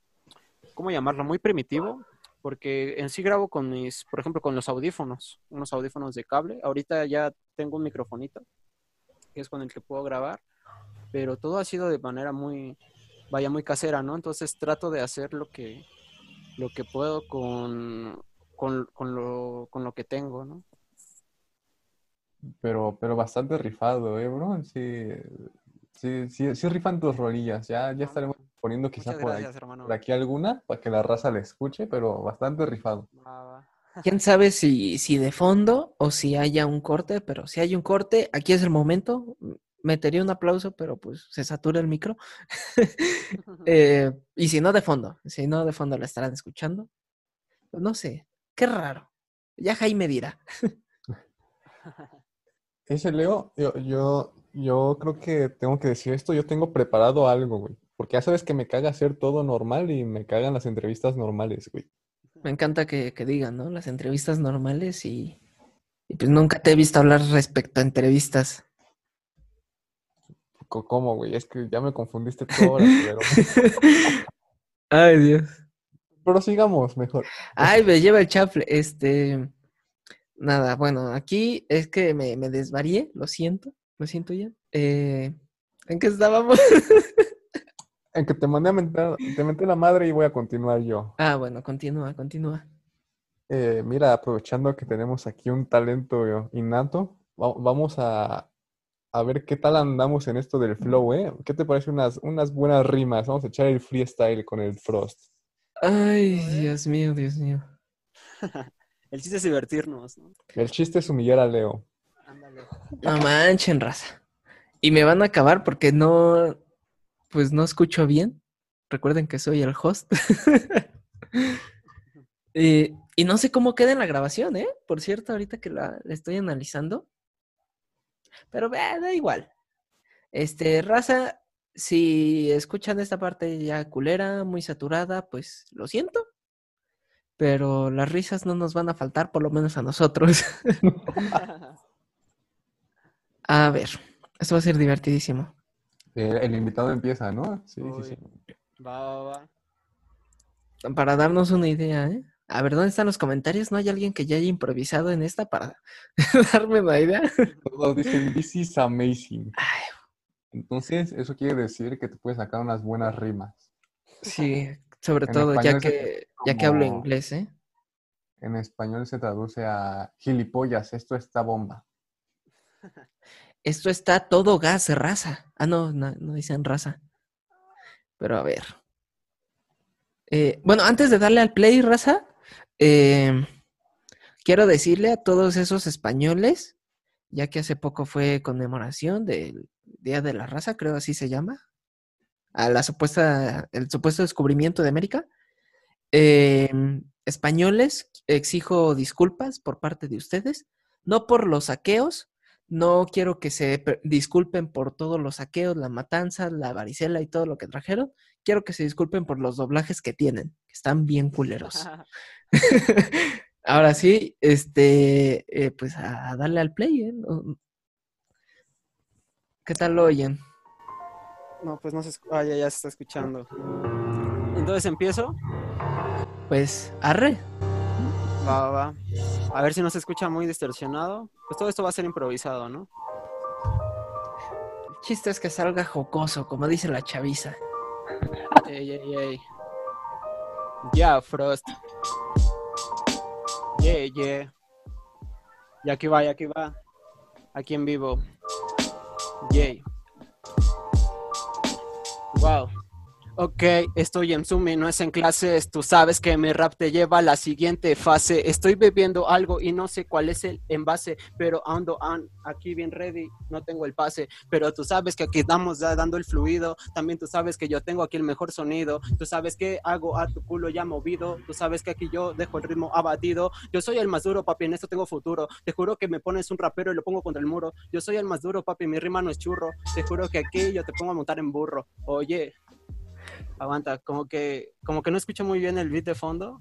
¿cómo llamarlo? Muy primitivo, porque en sí grabo con mis, por ejemplo, con los audífonos, unos audífonos de cable. Ahorita ya tengo un microfonito, que es con el que puedo grabar, pero todo ha sido de manera muy, vaya, muy casera, ¿no? Entonces trato de hacer lo que, lo que puedo con, con, con lo, con lo que tengo, ¿no? Pero, pero bastante rifado, ¿eh, bro? Sí, sí, sí, sí rifan tus rolillas. Ya, ya estaremos poniendo quizá Muchas por, por aquí alguna para que la raza la escuche, pero bastante rifado. Va. ¿Quién sabe si, si de fondo o si haya un corte? Pero si hay un corte, aquí es el momento. Metería un aplauso, pero pues se satura el micro. Eh, y si no de fondo, si no de fondo la estarán escuchando. No sé, qué raro. Ya Jaime dirá. Ese Leo, yo, yo, yo creo que tengo que decir esto, yo tengo preparado algo, güey. Porque ya sabes que me caga hacer todo normal y me cagan las entrevistas normales, güey. Me encanta que, que digan, ¿no? Las entrevistas normales y, y pues nunca te he visto hablar respecto a entrevistas. ¿Cómo, güey? Es que ya me confundiste todo ahora, pero... Ay, Dios. Pero sigamos mejor. Ay, me lleva el chafle. Este. Nada, bueno, aquí es que me, me desvarié, lo siento, lo siento ya. Eh, ¿En qué estábamos? En que te mandé a mentar, te menté la madre y voy a continuar yo. ah, bueno, continúa, continúa. Eh, mira, aprovechando que tenemos aquí un talento innato, va- vamos a, a ver qué tal andamos en esto del flow, ¿eh? ¿Qué te parece unas, unas buenas rimas? Vamos a echar el freestyle con el Frost. Ay, Dios mío, Dios mío. El chiste es divertirnos, ¿no? El chiste es humillar a Leo. Ándale. No manchen, raza. Y me van a acabar porque no, pues no escucho bien. Recuerden que soy el host. Eh, y no sé cómo queda en la grabación, ¿eh? Por cierto, ahorita que la, la estoy analizando. Pero eh, da igual. Este, raza, si escuchan esta parte ya culera, muy saturada, pues lo siento. Pero las risas no nos van a faltar, por lo menos a nosotros. A ver, esto va a ser divertidísimo. El, el invitado empieza, ¿no? Sí, sí, sí. Va, va, va. Para darnos una idea, ¿eh? A ver, ¿dónde están los comentarios? ¿No hay alguien que ya haya improvisado en esta para darme una idea? Todos dicen, this is amazing. Entonces, eso quiere decir que te puedes sacar unas buenas rimas. Sí, sobre En todo ya que, ya que hablo inglés, ¿eh? En español se traduce a gilipollas, esto está bomba. Esto está todo gas, raza. Ah, no, no, no dicen raza. Pero a ver. Eh, bueno, antes de darle al play, raza, eh, quiero decirle a todos esos españoles, ya que hace poco fue conmemoración del Día de la Raza, creo así se llama, a la supuesta, el supuesto descubrimiento de América. Eh, españoles, exijo disculpas por parte de ustedes, no por los saqueos, no quiero que se disculpen por todos los saqueos, la matanza, la varicela y todo lo que trajeron. Quiero que se disculpen por los doblajes que tienen, que están bien culeros. Ahora sí, este, eh, pues a darle al play, ¿eh? ¿Qué tal lo oyen? No, pues no se escu- Ah, ya, ya se está escuchando. Entonces empiezo. Pues, arre. Va, va, va. A ver si no se escucha muy distorsionado. Pues todo esto va a ser improvisado, ¿no? El chiste es que salga jocoso, como dice la chaviza. Ey, ey, ey. Ya, Frost. Yeah, yeah. Y aquí va, y aquí va. Aquí en vivo. Yay. Wow. Ok, estoy en Zoom y no es en clases. Tú sabes que mi rap te lleva a la siguiente fase. Estoy bebiendo algo y no sé cuál es el envase, pero ando an- aquí bien ready. No tengo el pase, pero tú sabes que aquí estamos dando el fluido. También tú sabes que yo tengo aquí el mejor sonido. Tú sabes que hago a tu culo ya movido. Tú sabes que aquí yo dejo el ritmo abatido. Yo soy el más duro, papi, en esto tengo futuro. Te juro que me pones un rapero y lo pongo contra el muro. Yo soy el más duro, papi, mi rima no es churro. Te juro que aquí yo te pongo a montar en burro. Oye, aguanta, como que, como que no escucho muy bien el beat de fondo.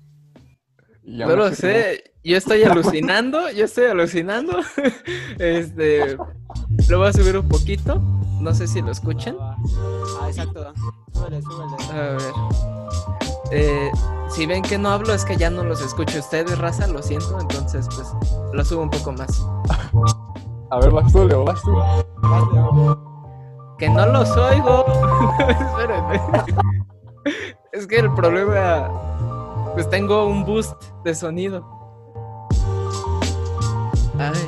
No lo sé, yo estoy alucinando, yo estoy alucinando. Este, lo voy a subir un poquito, no sé si lo escuchan. Ah, exacto. Súbele, súbele. A ver. Eh, si ven que no hablo es que ya no los escucho ustedes, raza, lo siento, entonces pues lo subo un poco más. A ver, vas tú, Leo, vas tú. Que no los oigo. Espérenme. es que el problema, pues tengo un boost de sonido. Ay.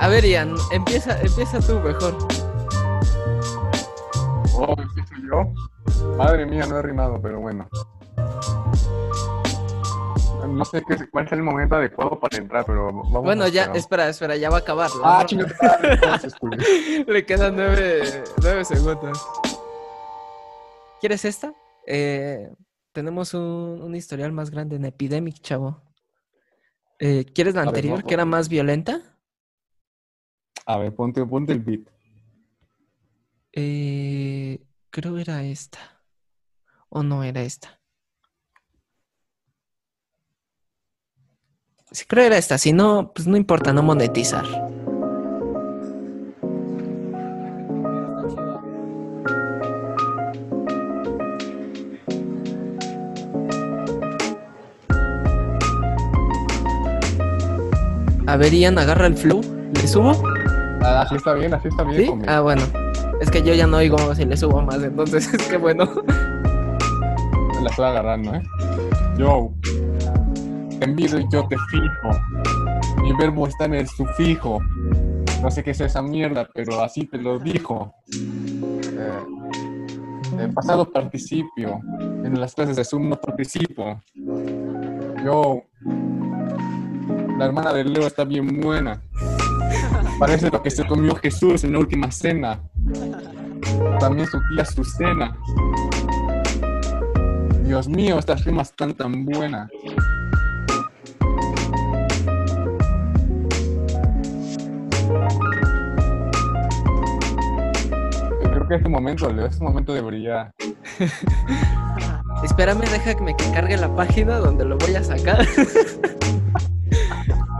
A ver, Ian, empieza, empieza tú mejor. Oh, empiezo yo. Madre mía, no he rimado, pero bueno. No sé qué, cuál es el momento adecuado para entrar, pero vamos Bueno, a ya, esperar. espera, espera, ya va a acabar. ¿no? Ah, chingada. entonces, culo. Le quedan nueve, nueve segundos. ¿Quieres esta? Eh, tenemos un, un historial más grande en Epidemic, chavo. Eh, ¿Quieres la A ver, anterior, que era más violenta? A ver, ponte, ponte el beat. Eh, creo era esta. ¿O no era esta? Sí, creo era esta. Si no, pues no importa no monetizar. A ver, Ian, agarra el flow. ¿Le subo? Ah, así está bien, así está bien. ¿Sí? conmigo. Ah, bueno. Es que yo ya no oigo si le subo más, entonces es que bueno. La estoy agarrando, ¿eh? Yo. Te envidio y yo te fijo. Mi verbo está en el sufijo. No sé qué es esa mierda, pero así te lo dijo. Eh, en pasado participio. En las clases de Zoom no participo. Yo. La hermana de Leo está bien buena. Parece lo que se comió Jesús en la última cena. También su tía Azucena. Dios mío, estas rimas están tan buenas. Creo que este momento, Leo, este momento de brillar. Espérame, deja que me cargue la página donde lo voy a sacar.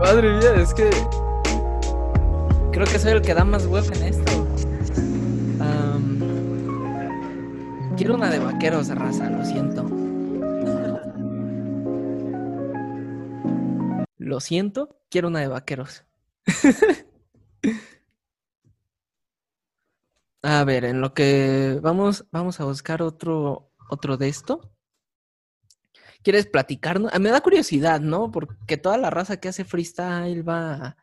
Madre mía, es que creo que soy el que da más web en esto. Quiero una de vaqueros raza, lo siento. Lo siento, quiero una de vaqueros. A ver, en lo que vamos, vamos a buscar otro, otro de esto. ¿Quieres platicarnos? Me da curiosidad, ¿no? Porque toda la raza que hace freestyle va a,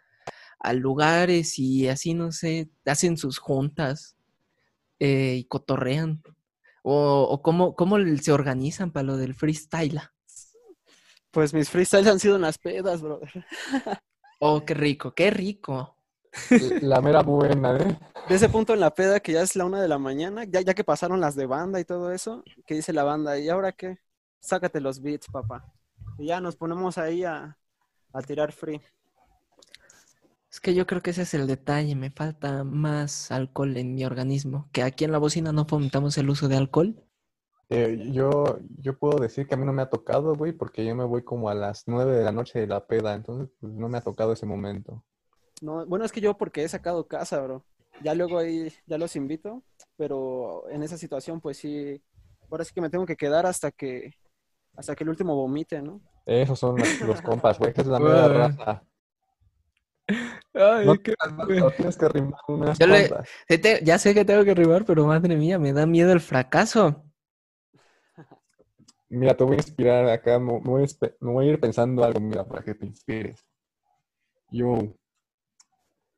a lugares y así, no sé, hacen sus juntas eh, y cotorrean. O, o cómo, cómo se organizan para lo del freestyle. Pues mis freestyles han sido en las pedas, brother. Oh, qué rico, qué rico. La mera buena, ¿eh? De ese punto en la peda que ya es la una de la mañana, ya, ya que pasaron las de banda y todo eso, que dice la banda, ¿y ahora qué? Sácate los beats, papá. Y ya nos ponemos ahí a, a tirar free. Es que yo creo que ese es el detalle, me falta más alcohol en mi organismo, que aquí en la bocina no fomentamos el uso de alcohol. Eh, yo, yo puedo decir que a mí no me ha tocado, güey, porque yo me voy como a las nueve de la noche de la peda, entonces pues, no me ha tocado ese momento. No, bueno, es que yo porque he sacado casa, bro. Ya luego ahí, ya los invito, pero en esa situación, pues sí, ahora sí que me tengo que quedar hasta que, hasta que el último vomite, ¿no? Esos son los, los compas, güey, esa es la mera Güey. raza. Ay, No qué- no tienes que rimar unas Yo le- ya sé que tengo que arribar, pero madre mía, me da miedo el fracaso. Mira, te voy a inspirar acá, me me voy a, me voy a ir pensando algo, mira, para que te inspires. Yo,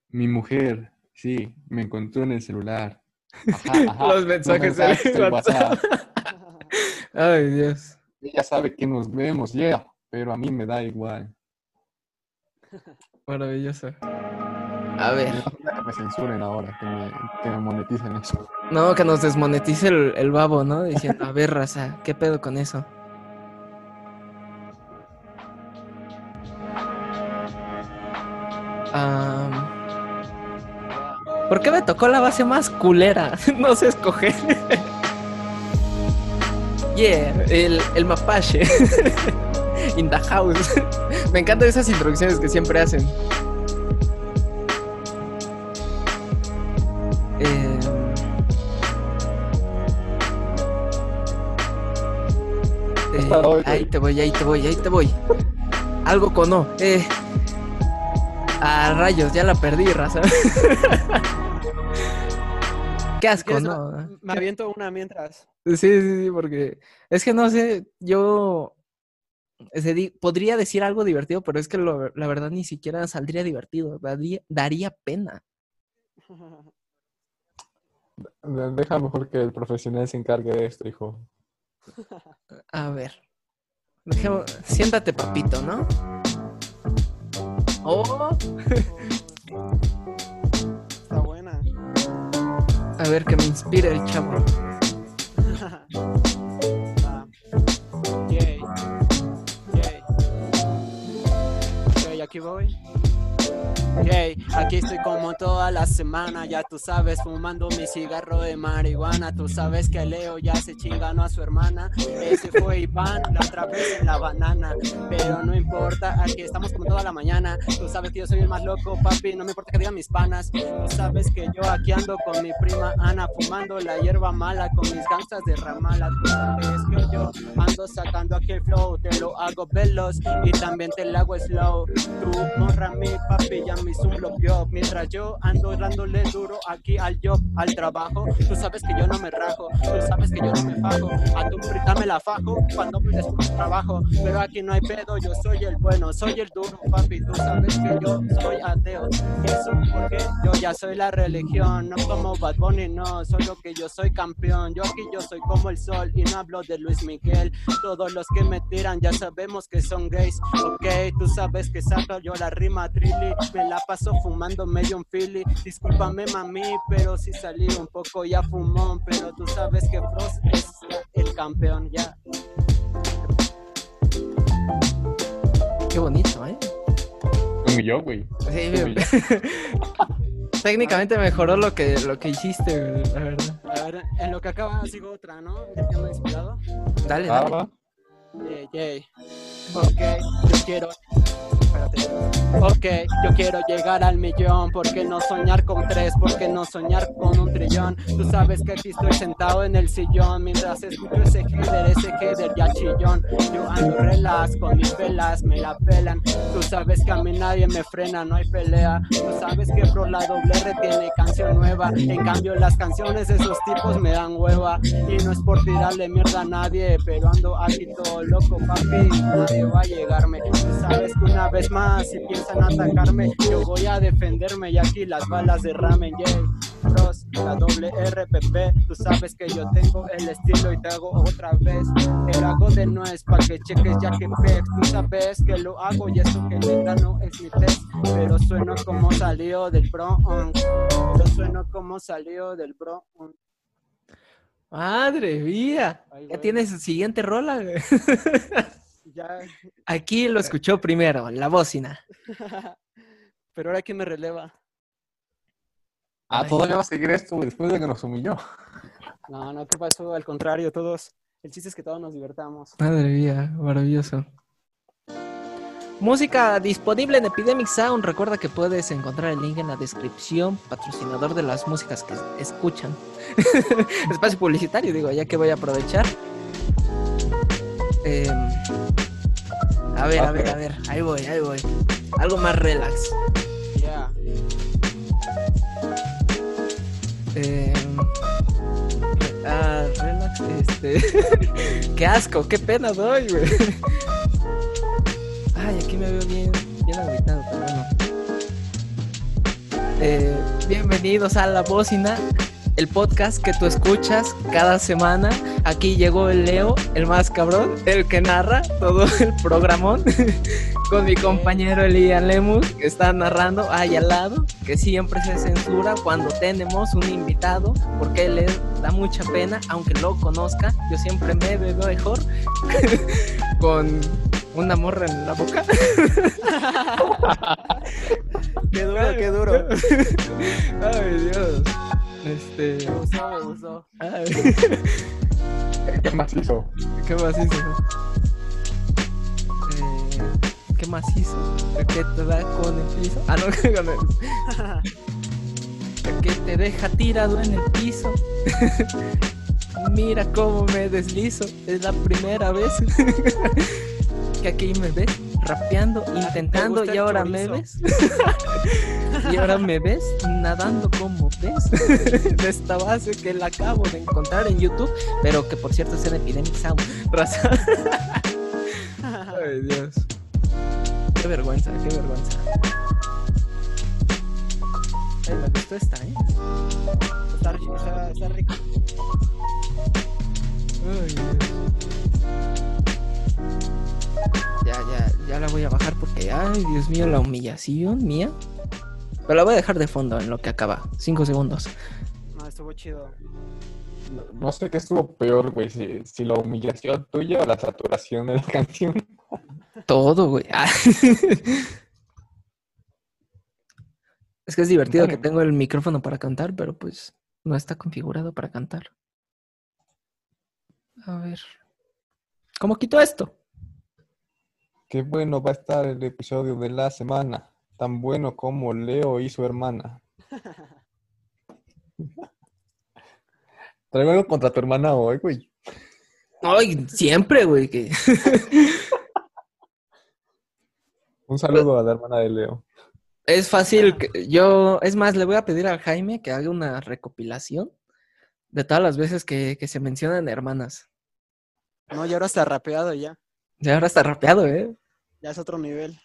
mi mujer, sí, me encontró en el celular. Ajá, ajá, Los mensajes de del WhatsApp. Ay, Dios. Ella sabe que nos vemos, yeah, pero a mí me da igual. Maravilloso. A ver. Que me censuren ahora, que me, que me moneticen eso. No, que nos desmonetice el, el babo, ¿no? Diciendo, a ver, raza, ¿qué pedo con eso? Am, ¿Por qué me tocó la base más culera? no sé escoger. Yeah, el, el mapache. In the house. Me encantan esas introducciones que siempre hacen. Eh, eh, ahí te voy, ahí te voy, ahí te voy. Algo con O. Eh, a rayos, ya la perdí, raza. Qué asco, ¿Quieres ¿no? Me aviento una mientras. Sí, sí, sí, porque es que no sé, yo se podría decir algo divertido, pero es que lo- la verdad ni siquiera saldría divertido, daría, daría pena. De- Deja mejor que el profesional se encargue de esto, hijo. A ver, dejemos- siéntate, papito, ¿no? Oh, Está buena. a ver que me inspire el chavo. Ah. Yay. Yay. Ok, aquí voy. Yay, aquí estoy como toda la semana, ya tú sabes, fumando mi cigarro de marihuana. Tú sabes que Leo ya se chingano a su hermana. Ese fue Iván la otra vez en la banana. Pero no importa, aquí estamos como toda la mañana. Tú sabes que yo soy el más loco, papi, no me importa que digan mis panas. Tú sabes que yo aquí ando con mi prima Ana, fumando la hierba mala con mis gangstas de ramala. Tú sabes que yo ando sacando aquí el flow, te lo hago veloz y también te lo hago slow. Tu morra, mi papi, ya me un bloqueo. Mientras yo ando dándole duro aquí al job, al trabajo. Tú sabes que yo no me rajo, tú sabes que yo no me fajo. A tu prita me la fajo cuando después trabajo. Pero aquí no hay pedo, yo soy el bueno, soy el duro, papi. Tú sabes que yo soy ateo. Eso porque yo ya soy la religión, no como Bad Bunny, no. Solo que yo soy campeón. Yo aquí yo soy como el sol y no hablo de Luis Miguel. Todos los que me tiran ya sabemos que son gays. Ok, tú sabes que saco yo la rima trilly. Me la paso fumando medio un philly. Discúlpame, mami, pero si salí un poco ya fumón. Pero tú sabes que Frost es el campeón, ya. Qué bonito, ¿eh? Como yo, güey. Sí, yo. Técnicamente mejoró lo que, lo que hiciste, güey, la verdad. A ver, en lo que acaba sigo otra, ¿no? Ya inspirado. Dale, Ah, dale. va. Yeah, yeah. Ok, yo quiero. Espérate. Ok, yo quiero llegar al millón. ¿Por qué no soñar con tres? ¿Por qué no soñar con un trillón? Tú sabes que aquí estoy sentado en el sillón mientras escucho ese header, ese header ya chillón. Yo ando relax con mis velas, me la pelan. Tú sabes que a mí nadie me frena, no hay pelea. Tú sabes que Bro la doble R tiene canción nueva. En cambio, las canciones de esos tipos me dan hueva. Y no es por tirarle mierda a nadie, pero ando aquí todo loco, papi. Nadie va a llegarme. Tú sabes que una vez más, si piensan atacarme, yo voy a defenderme. Y aquí las balas derramen, yeah. Bros, la doble RPP, tú sabes que yo tengo el estilo y te hago otra vez. Te lo hago de nuez pa' que cheques ya que pex. Tú sabes que lo hago y eso que negra no es mi test. Pero sueno como salió del Bronx. Pero sueno como salió del Bronx. Madre mía. Ay, Ya tienes su siguiente rola. Ya. Aquí lo escuchó primero, la bocina. Pero ahora quién me releva. Ah, todavía va a seguir esto, después de que nos humilló. No, no, ¿qué pasó? Al contrario, todos. El chiste es que todos nos divertamos. Madre mía, maravilloso. Música disponible en Epidemic Sound. Recuerda que puedes encontrar el link en la descripción. Patrocinador de las músicas que escuchan. Espacio publicitario, digo, ya que voy a aprovechar. Em, a ver, a ver, a ver. Ahí voy, ahí voy. Algo más relax. Ya. Em, ah, relax, este. qué asco, qué pena doy, güey. Ay, aquí me veo bien, bien pero bueno. Eh, bienvenidos a La Bocina, el podcast que tú escuchas cada semana. Aquí llegó el Leo, el más cabrón, el que narra todo el programón, con mi compañero Elian Lemus, que está narrando ahí al lado, que siempre se censura cuando tenemos un invitado, porque le da mucha pena, aunque lo conozca. Yo siempre me veo mejor con una morra en la boca. Qué duro, qué duro. Ay, Dios. Este. Me gustó, me gustó. ay, ¿Qué más hizo? ¿Qué más hizo? Eh, qué macizo, que te da con el piso. Ah, no, con el- que te deja tirado en el piso. Mira cómo me deslizo, es la primera vez que aquí me ves rapeando, intentando y ahora me ves. y ahora me ves nadando como ves de esta base que la acabo de encontrar en YouTube, pero que por cierto es en Epidemic Sound. Ay, Dios. Qué vergüenza, qué vergüenza. Ay, me gustó esta, ¿eh? Está, está- está rico. Ay, Dios. Ya, ya, ya la voy a bajar porque, ay, Dios mío, la humillación mía. Pero la voy a dejar de fondo en lo que acaba. Cinco segundos. No, estuvo chido. No, no sé qué estuvo peor, güey, si, si la humillación tuya o la saturación de la canción. Todo, güey. Ah. Es que es divertido que tengo el micrófono para cantar, pero pues no está configurado para cantar. A ver. ¿Cómo quito esto? Qué bueno va a estar el episodio de la semana. Tan bueno como Leo y su hermana. Traigo algo contra tu hermana hoy, güey. Ay, siempre, güey. Que... Un saludo a la hermana de Leo. Es fácil. que- Yo, es más, le voy a pedir al Jaime que haga una recopilación de todas las veces que, que se mencionan hermanas. No, y ahora está rapeado ya. Ya ahora está rapeado, ¿eh? Ya es otro nivel.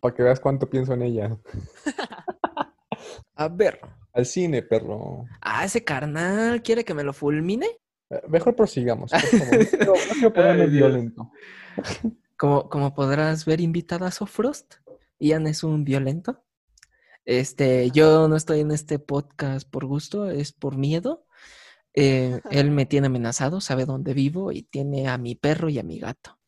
Para que veas cuánto pienso en ella. A ver. Al cine, perro. Ah, ese carnal quiere que me lo fulmine. Eh, Mejor prosigamos, por favor. No quiero, no quiero ponerme Ay, Dios. violento. Como, como podrás ver, invitada a Sofrost, Ian es un violento. Este, yo no estoy en este podcast por gusto, es por miedo. Eh, él me tiene amenazado, sabe dónde vivo y tiene a mi perro y a mi gato.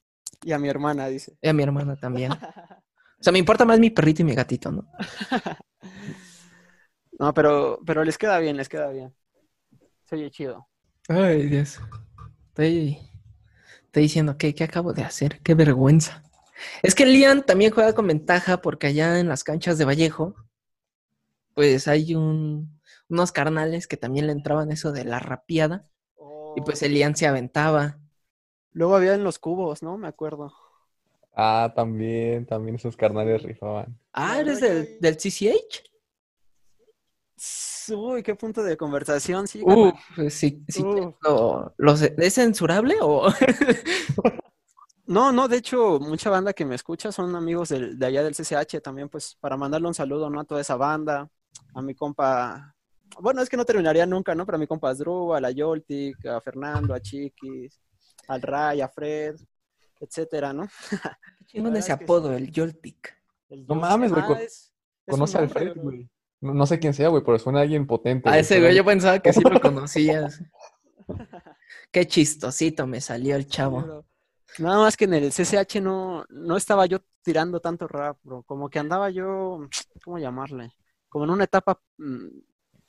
Y a mi hermana, dice. Y a mi hermana también. O sea, me importa más mi perrito y mi gatito, ¿no? No, pero, pero les queda bien, les queda bien. Se oye chido. Ay, Dios. Estoy, estoy diciendo que qué acabo de hacer, qué vergüenza. Es que Lian también juega con ventaja porque allá en las canchas de Vallejo, pues hay un, unos carnales que también le entraban eso de la rapiada y pues el Lian se aventaba. Luego había en los cubos, ¿no? Me acuerdo. Ah, también, también esos carnales rifaban. Ah, La ¿eres del, del CCH? Uy, qué punto de conversación, sí. Uh, sí, sí ¿los- ¿Es censurable o...? No, no, de hecho, mucha banda que me escucha son amigos del- de allá del CCH también, pues, para mandarle un saludo, ¿no? A toda esa banda, a mi compa, bueno, es que no terminaría nunca, ¿no? Pero a mi compa Asdrúbal, a Yoltic, a Fernando, a Chiquis, al Ray, a Fred, etcétera, ¿no? Chingón ese apodo, sí. el Joltic. El No mames, güey, Ah, Conoce al Fred, güey. No, no sé quién sea, güey, pero suena a alguien potente. A ese güey yo pensaba que sí lo conocías. Qué chistosito me salió el chavo. Nada más que en el CCH no, no estaba yo tirando tanto rap, bro. Como que andaba yo, ¿cómo llamarle? Como en una etapa mm,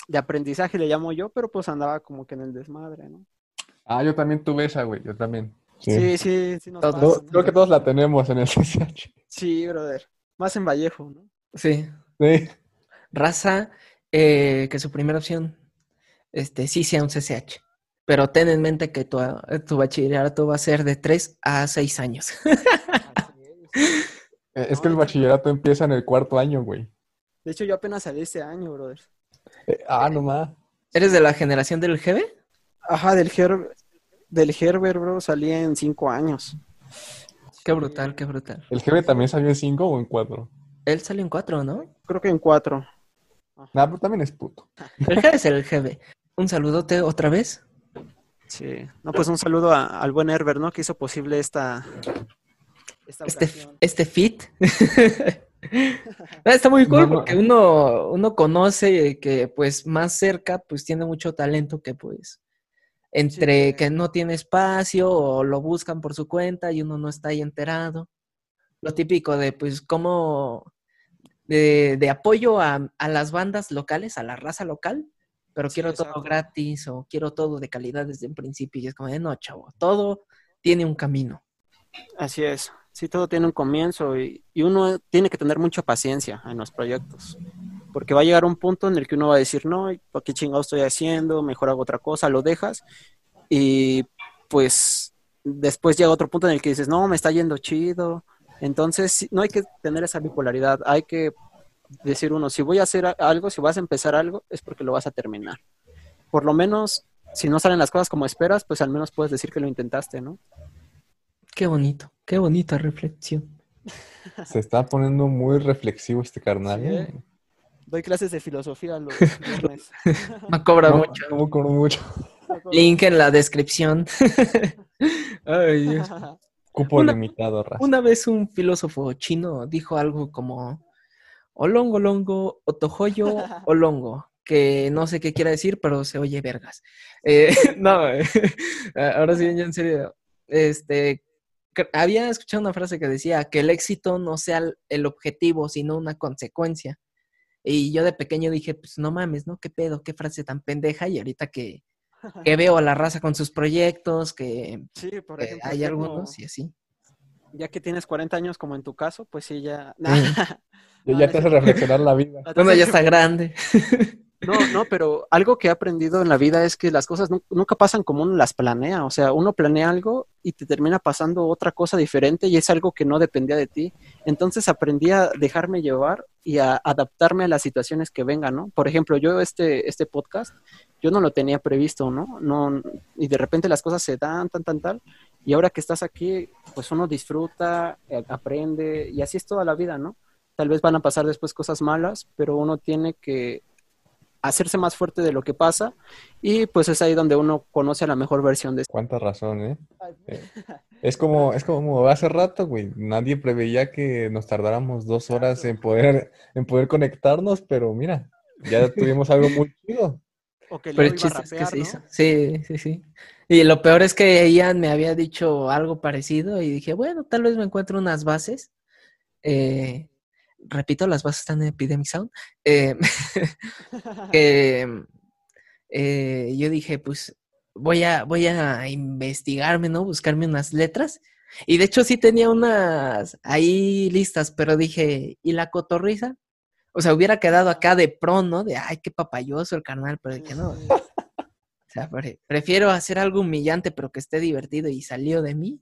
de aprendizaje, le llamo yo, pero pues andaba como que en el desmadre, ¿no? Ah, yo también tuve esa, güey, yo también. Sí, sí, sí, nos Todos. pasa, Todo- ¿no? creo que todos la tenemos en el CCH. Sí, brother. Más en Vallejo, ¿no? Sí. Sí. Raza, eh, que su primera opción este, sí sea un CCH. Pero ten en mente que tu, tu bachillerato va a ser de 3 a 6 años. Es. Eh, Es que el bachillerato empieza en el cuarto año, güey. De hecho, yo apenas salí este año, brother. Eh, ah, no más. ¿Eres de la generación del GB? Ajá, del Her del Herbert, bro, salí en cinco años. Qué brutal, qué brutal. ¿El jefe también salió en 5 o en 4? Él salió en 4, ¿no? Creo que en cuatro. Nah, pero también es puto. El GB es el GB. Un saludote otra vez. Sí. No, pues un saludo a- al buen Herbert, ¿no? Que hizo posible esta, esta Este, este fit. Está muy cool No, no. porque uno, uno conoce que pues más cerca pues tiene mucho talento que pues entre Sí. que no tiene espacio o lo buscan por su cuenta y uno no está ahí enterado. Lo típico de pues como de, de apoyo a, a las bandas locales, a la raza local, pero Sí, quiero todo gratis o quiero todo de calidad desde un principio y es como de no, chavo, todo tiene un camino. Así es. Sí, todo tiene un comienzo y, y uno tiene que tener mucha paciencia en los proyectos. Porque va a llegar un punto en el que uno va a decir, no, ¿para qué chingado estoy haciendo? Mejor hago otra cosa, lo dejas. Y pues después llega otro punto en el que dices, no, me está yendo chido. Entonces, no hay que tener esa bipolaridad. Hay que decir uno, si voy a hacer algo, si vas a empezar algo, es porque lo vas a terminar. Por lo menos, si no salen las cosas como esperas, pues al menos puedes decir que lo intentaste, ¿no? Qué bonito, qué bonita reflexión. Se está poniendo muy reflexivo este carnal. Sí, ¿eh? ¿eh? Doy clases de filosofía los viernes. No cobra No, mucho. no cobro mucho. Link en la descripción. Ay, Dios. Cupo Una- limitado, raza. Una vez un filósofo chino dijo algo como Olongo longo, otojoyo, olongo, que no sé qué quiere decir, pero se oye vergas. Eh, no, eh, ahora sí, ya en serio. Este, había escuchado una frase que decía que el éxito no sea el objetivo, sino una consecuencia. Y yo de pequeño dije, pues no mames, ¿no? ¿Qué pedo? ¿Qué frase tan pendeja? Y ahorita que, que veo a la raza con sus proyectos, que, Sí, por que ejemplo, hay algunos como- y así. ya que tienes 40 años como en tu caso, pues sí, ya... Ya, No, ya no te hace reflexionar la vida. Uno ya está grande. No, no, pero algo que he aprendido en la vida es que las cosas nu- nunca pasan como uno las planea. O sea, uno planea algo y te termina pasando otra cosa diferente y es algo que no dependía de ti. Entonces aprendí a dejarme llevar y a adaptarme a las situaciones que vengan, ¿no? Por ejemplo, yo este, este podcast, yo no lo tenía previsto, ¿no? no y de repente las cosas se dan, tan, tan, tal. Y ahora que estás aquí, pues uno disfruta, eh, aprende y así es toda la vida, ¿no? Tal vez van a pasar después cosas malas, pero uno tiene que hacerse más fuerte de lo que pasa y pues es ahí donde uno conoce a la mejor versión de Cuánta razón, ¿eh? Eh, Es como, es como hace rato, güey. Nadie preveía que nos tardáramos dos horas en poder, en poder conectarnos, pero mira, ya tuvimos algo muy chido. O que Pero iba a que se ¿no? hizo. Sí, sí, sí. Y lo peor es que Ian me había dicho algo parecido y dije, bueno, tal vez me encuentro unas bases. Eh, repito, las bases están en Epidemic Sound. Eh, que eh, yo dije, pues voy a, voy a investigarme, ¿no? Buscarme unas letras. Y de hecho sí tenía unas ahí listas, pero dije, ¿y la cotorriza? O sea, hubiera quedado acá de pro, ¿no? De, ay, qué papayoso el carnal, pero dije, no. O sea, pre- prefiero hacer algo humillante, pero que esté divertido y salió de mí,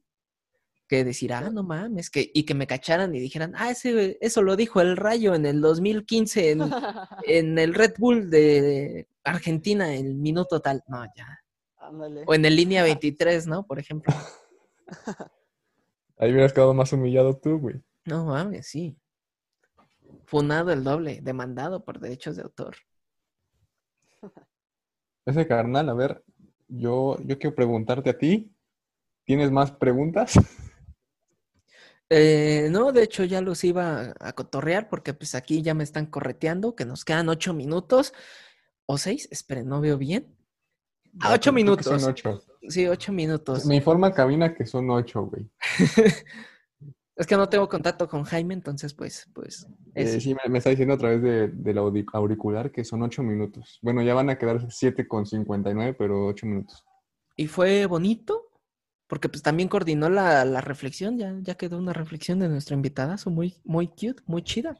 que decir, ah, no mames, que, y que me cacharan y dijeran, ah, ese, eso lo dijo el Rayo en el 2015 en, en el Red Bull de Argentina, el minuto tal. No, ya. Ándale. O en el línea 23, ¿no? Por ejemplo. Ahí hubieras quedado más humillado tú, güey. No mames, sí. Funado el doble, demandado por derechos de autor. Ese carnal, a ver, yo, yo quiero preguntarte a ti. ¿Tienes más preguntas? Eh, no, de hecho ya los iba a cotorrear porque pues aquí ya me están correteando, que nos quedan ocho minutos o seis, esperen, no veo bien. Ah, ocho minutos. Son ocho. Sí, ocho minutos. Me informa cabina que son ocho, güey. Es que no tengo contacto con Jaime, entonces pues, pues, Eh, sí, me, me está diciendo a través de, del auricular que son ocho minutos. Bueno, ya van a quedar siete con cincuenta y nueve, pero ocho minutos. Y fue bonito, porque pues también coordinó la, la reflexión, ya, ya quedó una reflexión de nuestra invitada, muy, muy cute, muy chida.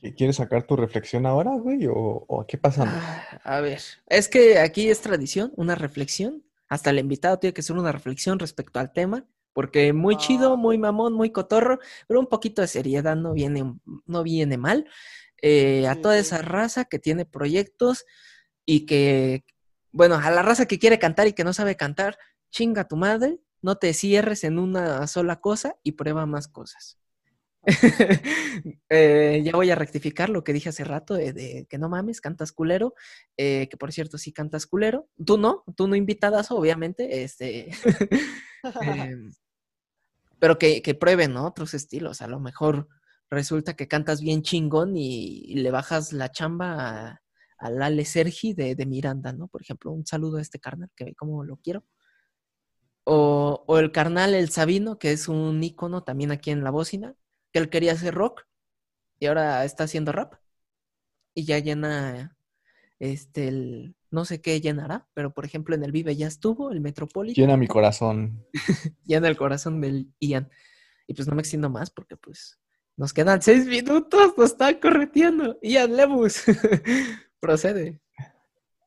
¿Qui- ¿Quieres sacar tu reflexión ahora, güey? ¿O, o qué pasa? Ah, A ver, es que aquí es tradición, una reflexión. Hasta el invitado tiene que hacer una reflexión respecto al tema, porque muy chido, Ah. muy mamón, muy cotorro, pero un poquito de seriedad no viene, no viene mal. Eh, a toda esa raza que tiene proyectos y que, bueno, a la raza que quiere cantar y que no sabe cantar, chinga tu madre, no te cierres en una sola cosa y prueba más cosas. Eh, ya voy a rectificar lo que dije hace rato de, de que no mames, cantas culero, eh, que por cierto sí cantas culero. Tú no, tú no invitadas, obviamente, este, em, pero que, que prueben ¿no? otros estilos. A lo mejor resulta que cantas bien chingón y, y le bajas la chamba a- al Ale Sergi de, de Miranda, ¿no? Por ejemplo, un saludo a este carnal, que ve cómo lo quiero. O, o el carnal El Sabino, que es un ícono también aquí en la bocina, que él quería hacer rock y ahora está haciendo rap. Y ya llena este el No sé qué llenará, pero por ejemplo en el Vive ya estuvo, el Metropolitan, Llena mi corazón. llena el corazón del Ian. Y pues no me extiendo más porque pues nos quedan seis minutos, nos están correteando. Ian Lemus, procede.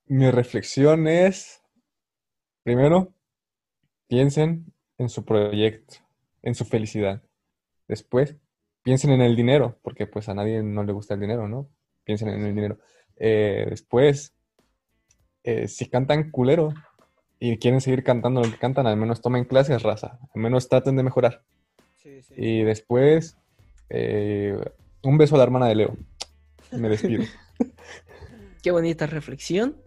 Mi reflexión es, primero, piensen en su proyecto, en su felicidad. Después, piensen en el dinero, porque pues a nadie no le gusta el dinero, ¿no? Piensen en el dinero. Eh, después, eh, si cantan culero y quieren seguir cantando lo que cantan, al menos tomen clases, raza. Al menos traten de mejorar. Sí, sí. Y después, eh, un beso a la hermana de Leo. Me despido. Qué bonita reflexión.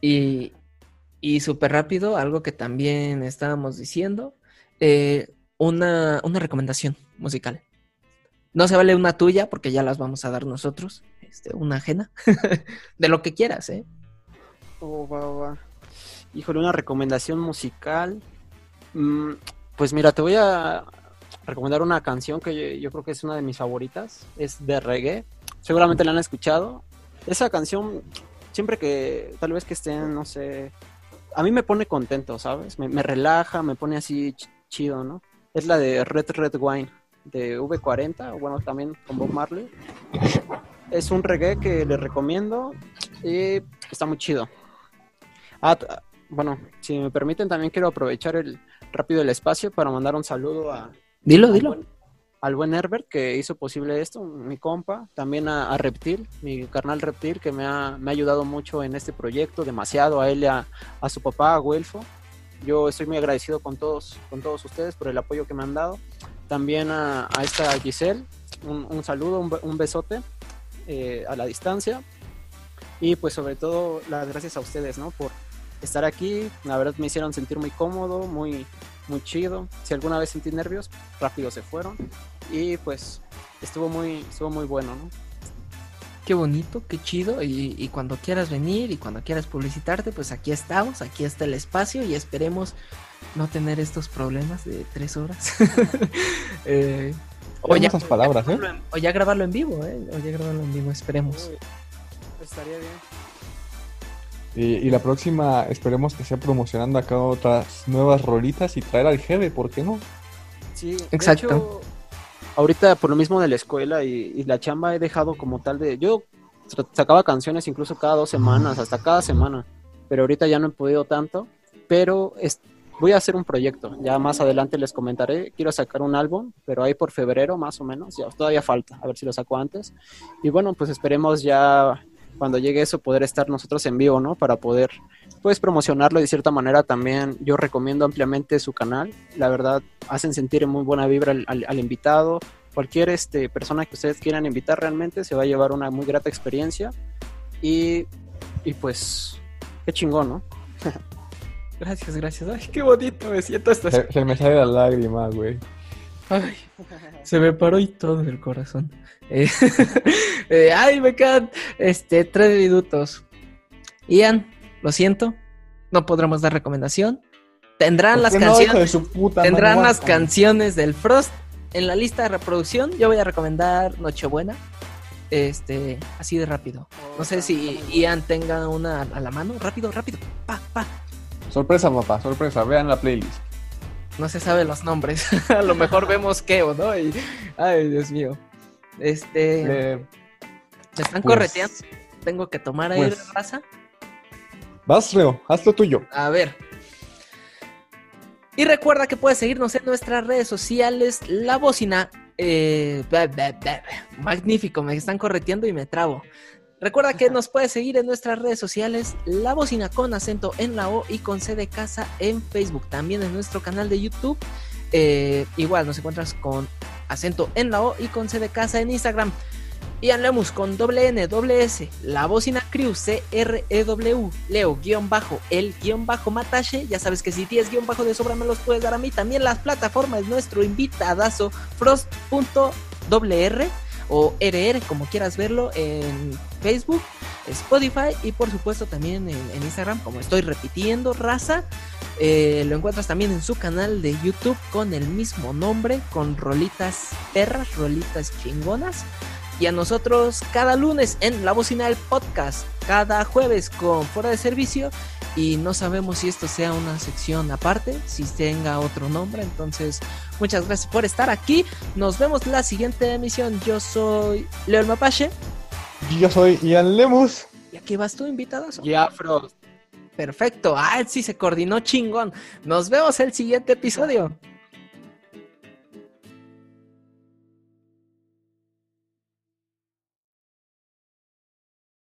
Y, y súper rápido, algo que también estábamos diciendo, eh, una, una recomendación musical. No se vale una tuya porque ya las vamos a dar nosotros, este, una ajena, de lo que quieras, ¿eh? Oh. Híjole, una recomendación musical. Mm, pues mira, te voy a recomendar una canción que yo, yo creo que es una de mis favoritas. Es de reggae. Seguramente la han escuchado. Esa canción, siempre que, tal vez que estén, no sé, a mí me pone contento, ¿sabes? Me, me relaja, me pone así ch- chido, ¿no? Es la de Red Red Wine, de V40, o bueno, también con Bob Marley. Es un reggae que les recomiendo y está muy chido. Ah, bueno, si me permiten, también quiero aprovechar el rápido el espacio para mandar un saludo a, Dilo, dilo. buen- al buen Herbert que hizo posible esto, mi compa, también a, Reptil, mi carnal Reptil que me ha, me ha ayudado mucho en este proyecto, demasiado, a él a, a su papá, a Guelfo. Yo estoy muy agradecido con todos, con todos ustedes por el apoyo que me han dado. También a, a esta Giselle, un, un saludo, un besote eh, a la distancia. Y pues sobre todo las gracias a ustedes, ¿no? Por estar aquí. La verdad me hicieron sentir muy cómodo, muy, muy chido. Si alguna vez sentí nervios, rápido se fueron. Y pues estuvo muy, estuvo muy bueno, ¿no? Qué bonito, qué chido. Y, y cuando quieras venir y cuando quieras publicitarte, pues aquí estamos, aquí está el espacio y esperemos no tener estos problemas de tres horas. Eh, o, ya, esas palabras, ¿eh? o ya grabarlo en vivo, ¿eh? O ya grabarlo en vivo, esperemos. Uy, estaría bien. Y, y la próxima esperemos que sea promocionando acá otras nuevas rolitas y traer al jefe, ¿por qué no? Sí, de Exacto. hecho, ahorita por lo mismo de la escuela y, y la chamba he dejado como tal de... Yo sacaba canciones incluso cada dos semanas, hasta cada semana, pero ahorita ya no he podido tanto, pero es- voy a hacer un proyecto, ya más adelante les comentaré, quiero sacar un álbum, pero ahí por febrero más o menos, ya todavía falta, a ver si lo saco antes, y bueno, pues esperemos ya cuando llegue eso poder estar nosotros en vivo, ¿no? Para poder pues promocionarlo de cierta manera también yo recomiendo ampliamente su canal la verdad hacen sentir muy buena vibra al, al- al invitado cualquier este persona que ustedes quieran invitar realmente se va a llevar una muy grata experiencia y, y pues qué chingón no Gracias, gracias. Ay, qué bonito me siento hasta... Se, se me sale la lágrima, güey. Ay, se me paró y todo el corazón. Eh, eh, ay, me quedan este, tres minutos. Ian, lo siento, no podremos dar recomendación. Tendrán las ¿Por qué no, canciones, tendrán las canciones del Frost en la lista de reproducción. Yo voy a recomendar Nochebuena. Este, así de rápido. No sé si Ian tenga una a la mano. Rápido, rápido. Pa, pa. Sorpresa, papá, sorpresa. Vean la playlist. No se sabe los nombres. a lo mejor vemos Keo, ¿no? Y, ay, Dios mío. Este. Le- Me están Pues- correteando. Tengo que tomar aire, pues- raza. Vas, Reo, haz lo tuyo. A ver. Y recuerda que puedes seguirnos en nuestras redes sociales. La bocina. eh, magnífico, me están correteando y me trabo. Recuerda que nos puedes seguir en nuestras redes sociales. La bocina con acento en la O y con C de casa en Facebook. También en nuestro canal de YouTube. Eh, igual nos encuentras con acento en la O y con C de casa en Instagram. Ian Lemus con doble N, doble S, la bocina crew, C-R-E-W, Leo, guion bajo, el guion bajo Matache, ya sabes que si tienes guion bajo de sobra me los puedes dar a mí, también las plataformas, nuestro invitadazo, Frost.wr o RR, como quieras verlo, en Facebook, Spotify y por supuesto también en, Instagram, como estoy repitiendo, raza. Eh, lo encuentras también en su canal de YouTube con el mismo nombre, con rolitas perras, rolitas chingonas. y a nosotros cada lunes en La Bocina del Podcast, cada jueves con Fuera de Servicio. Y no sabemos si esto sea una sección aparte, si tenga otro nombre, entonces muchas gracias por estar aquí, nos vemos la siguiente emisión, yo soy Leo el Mapache Yo soy Ian Lemus. y aquí vas tú invitado. Ya, Frost. Perfecto, ah, sí se coordinó chingón, nos vemos el siguiente episodio.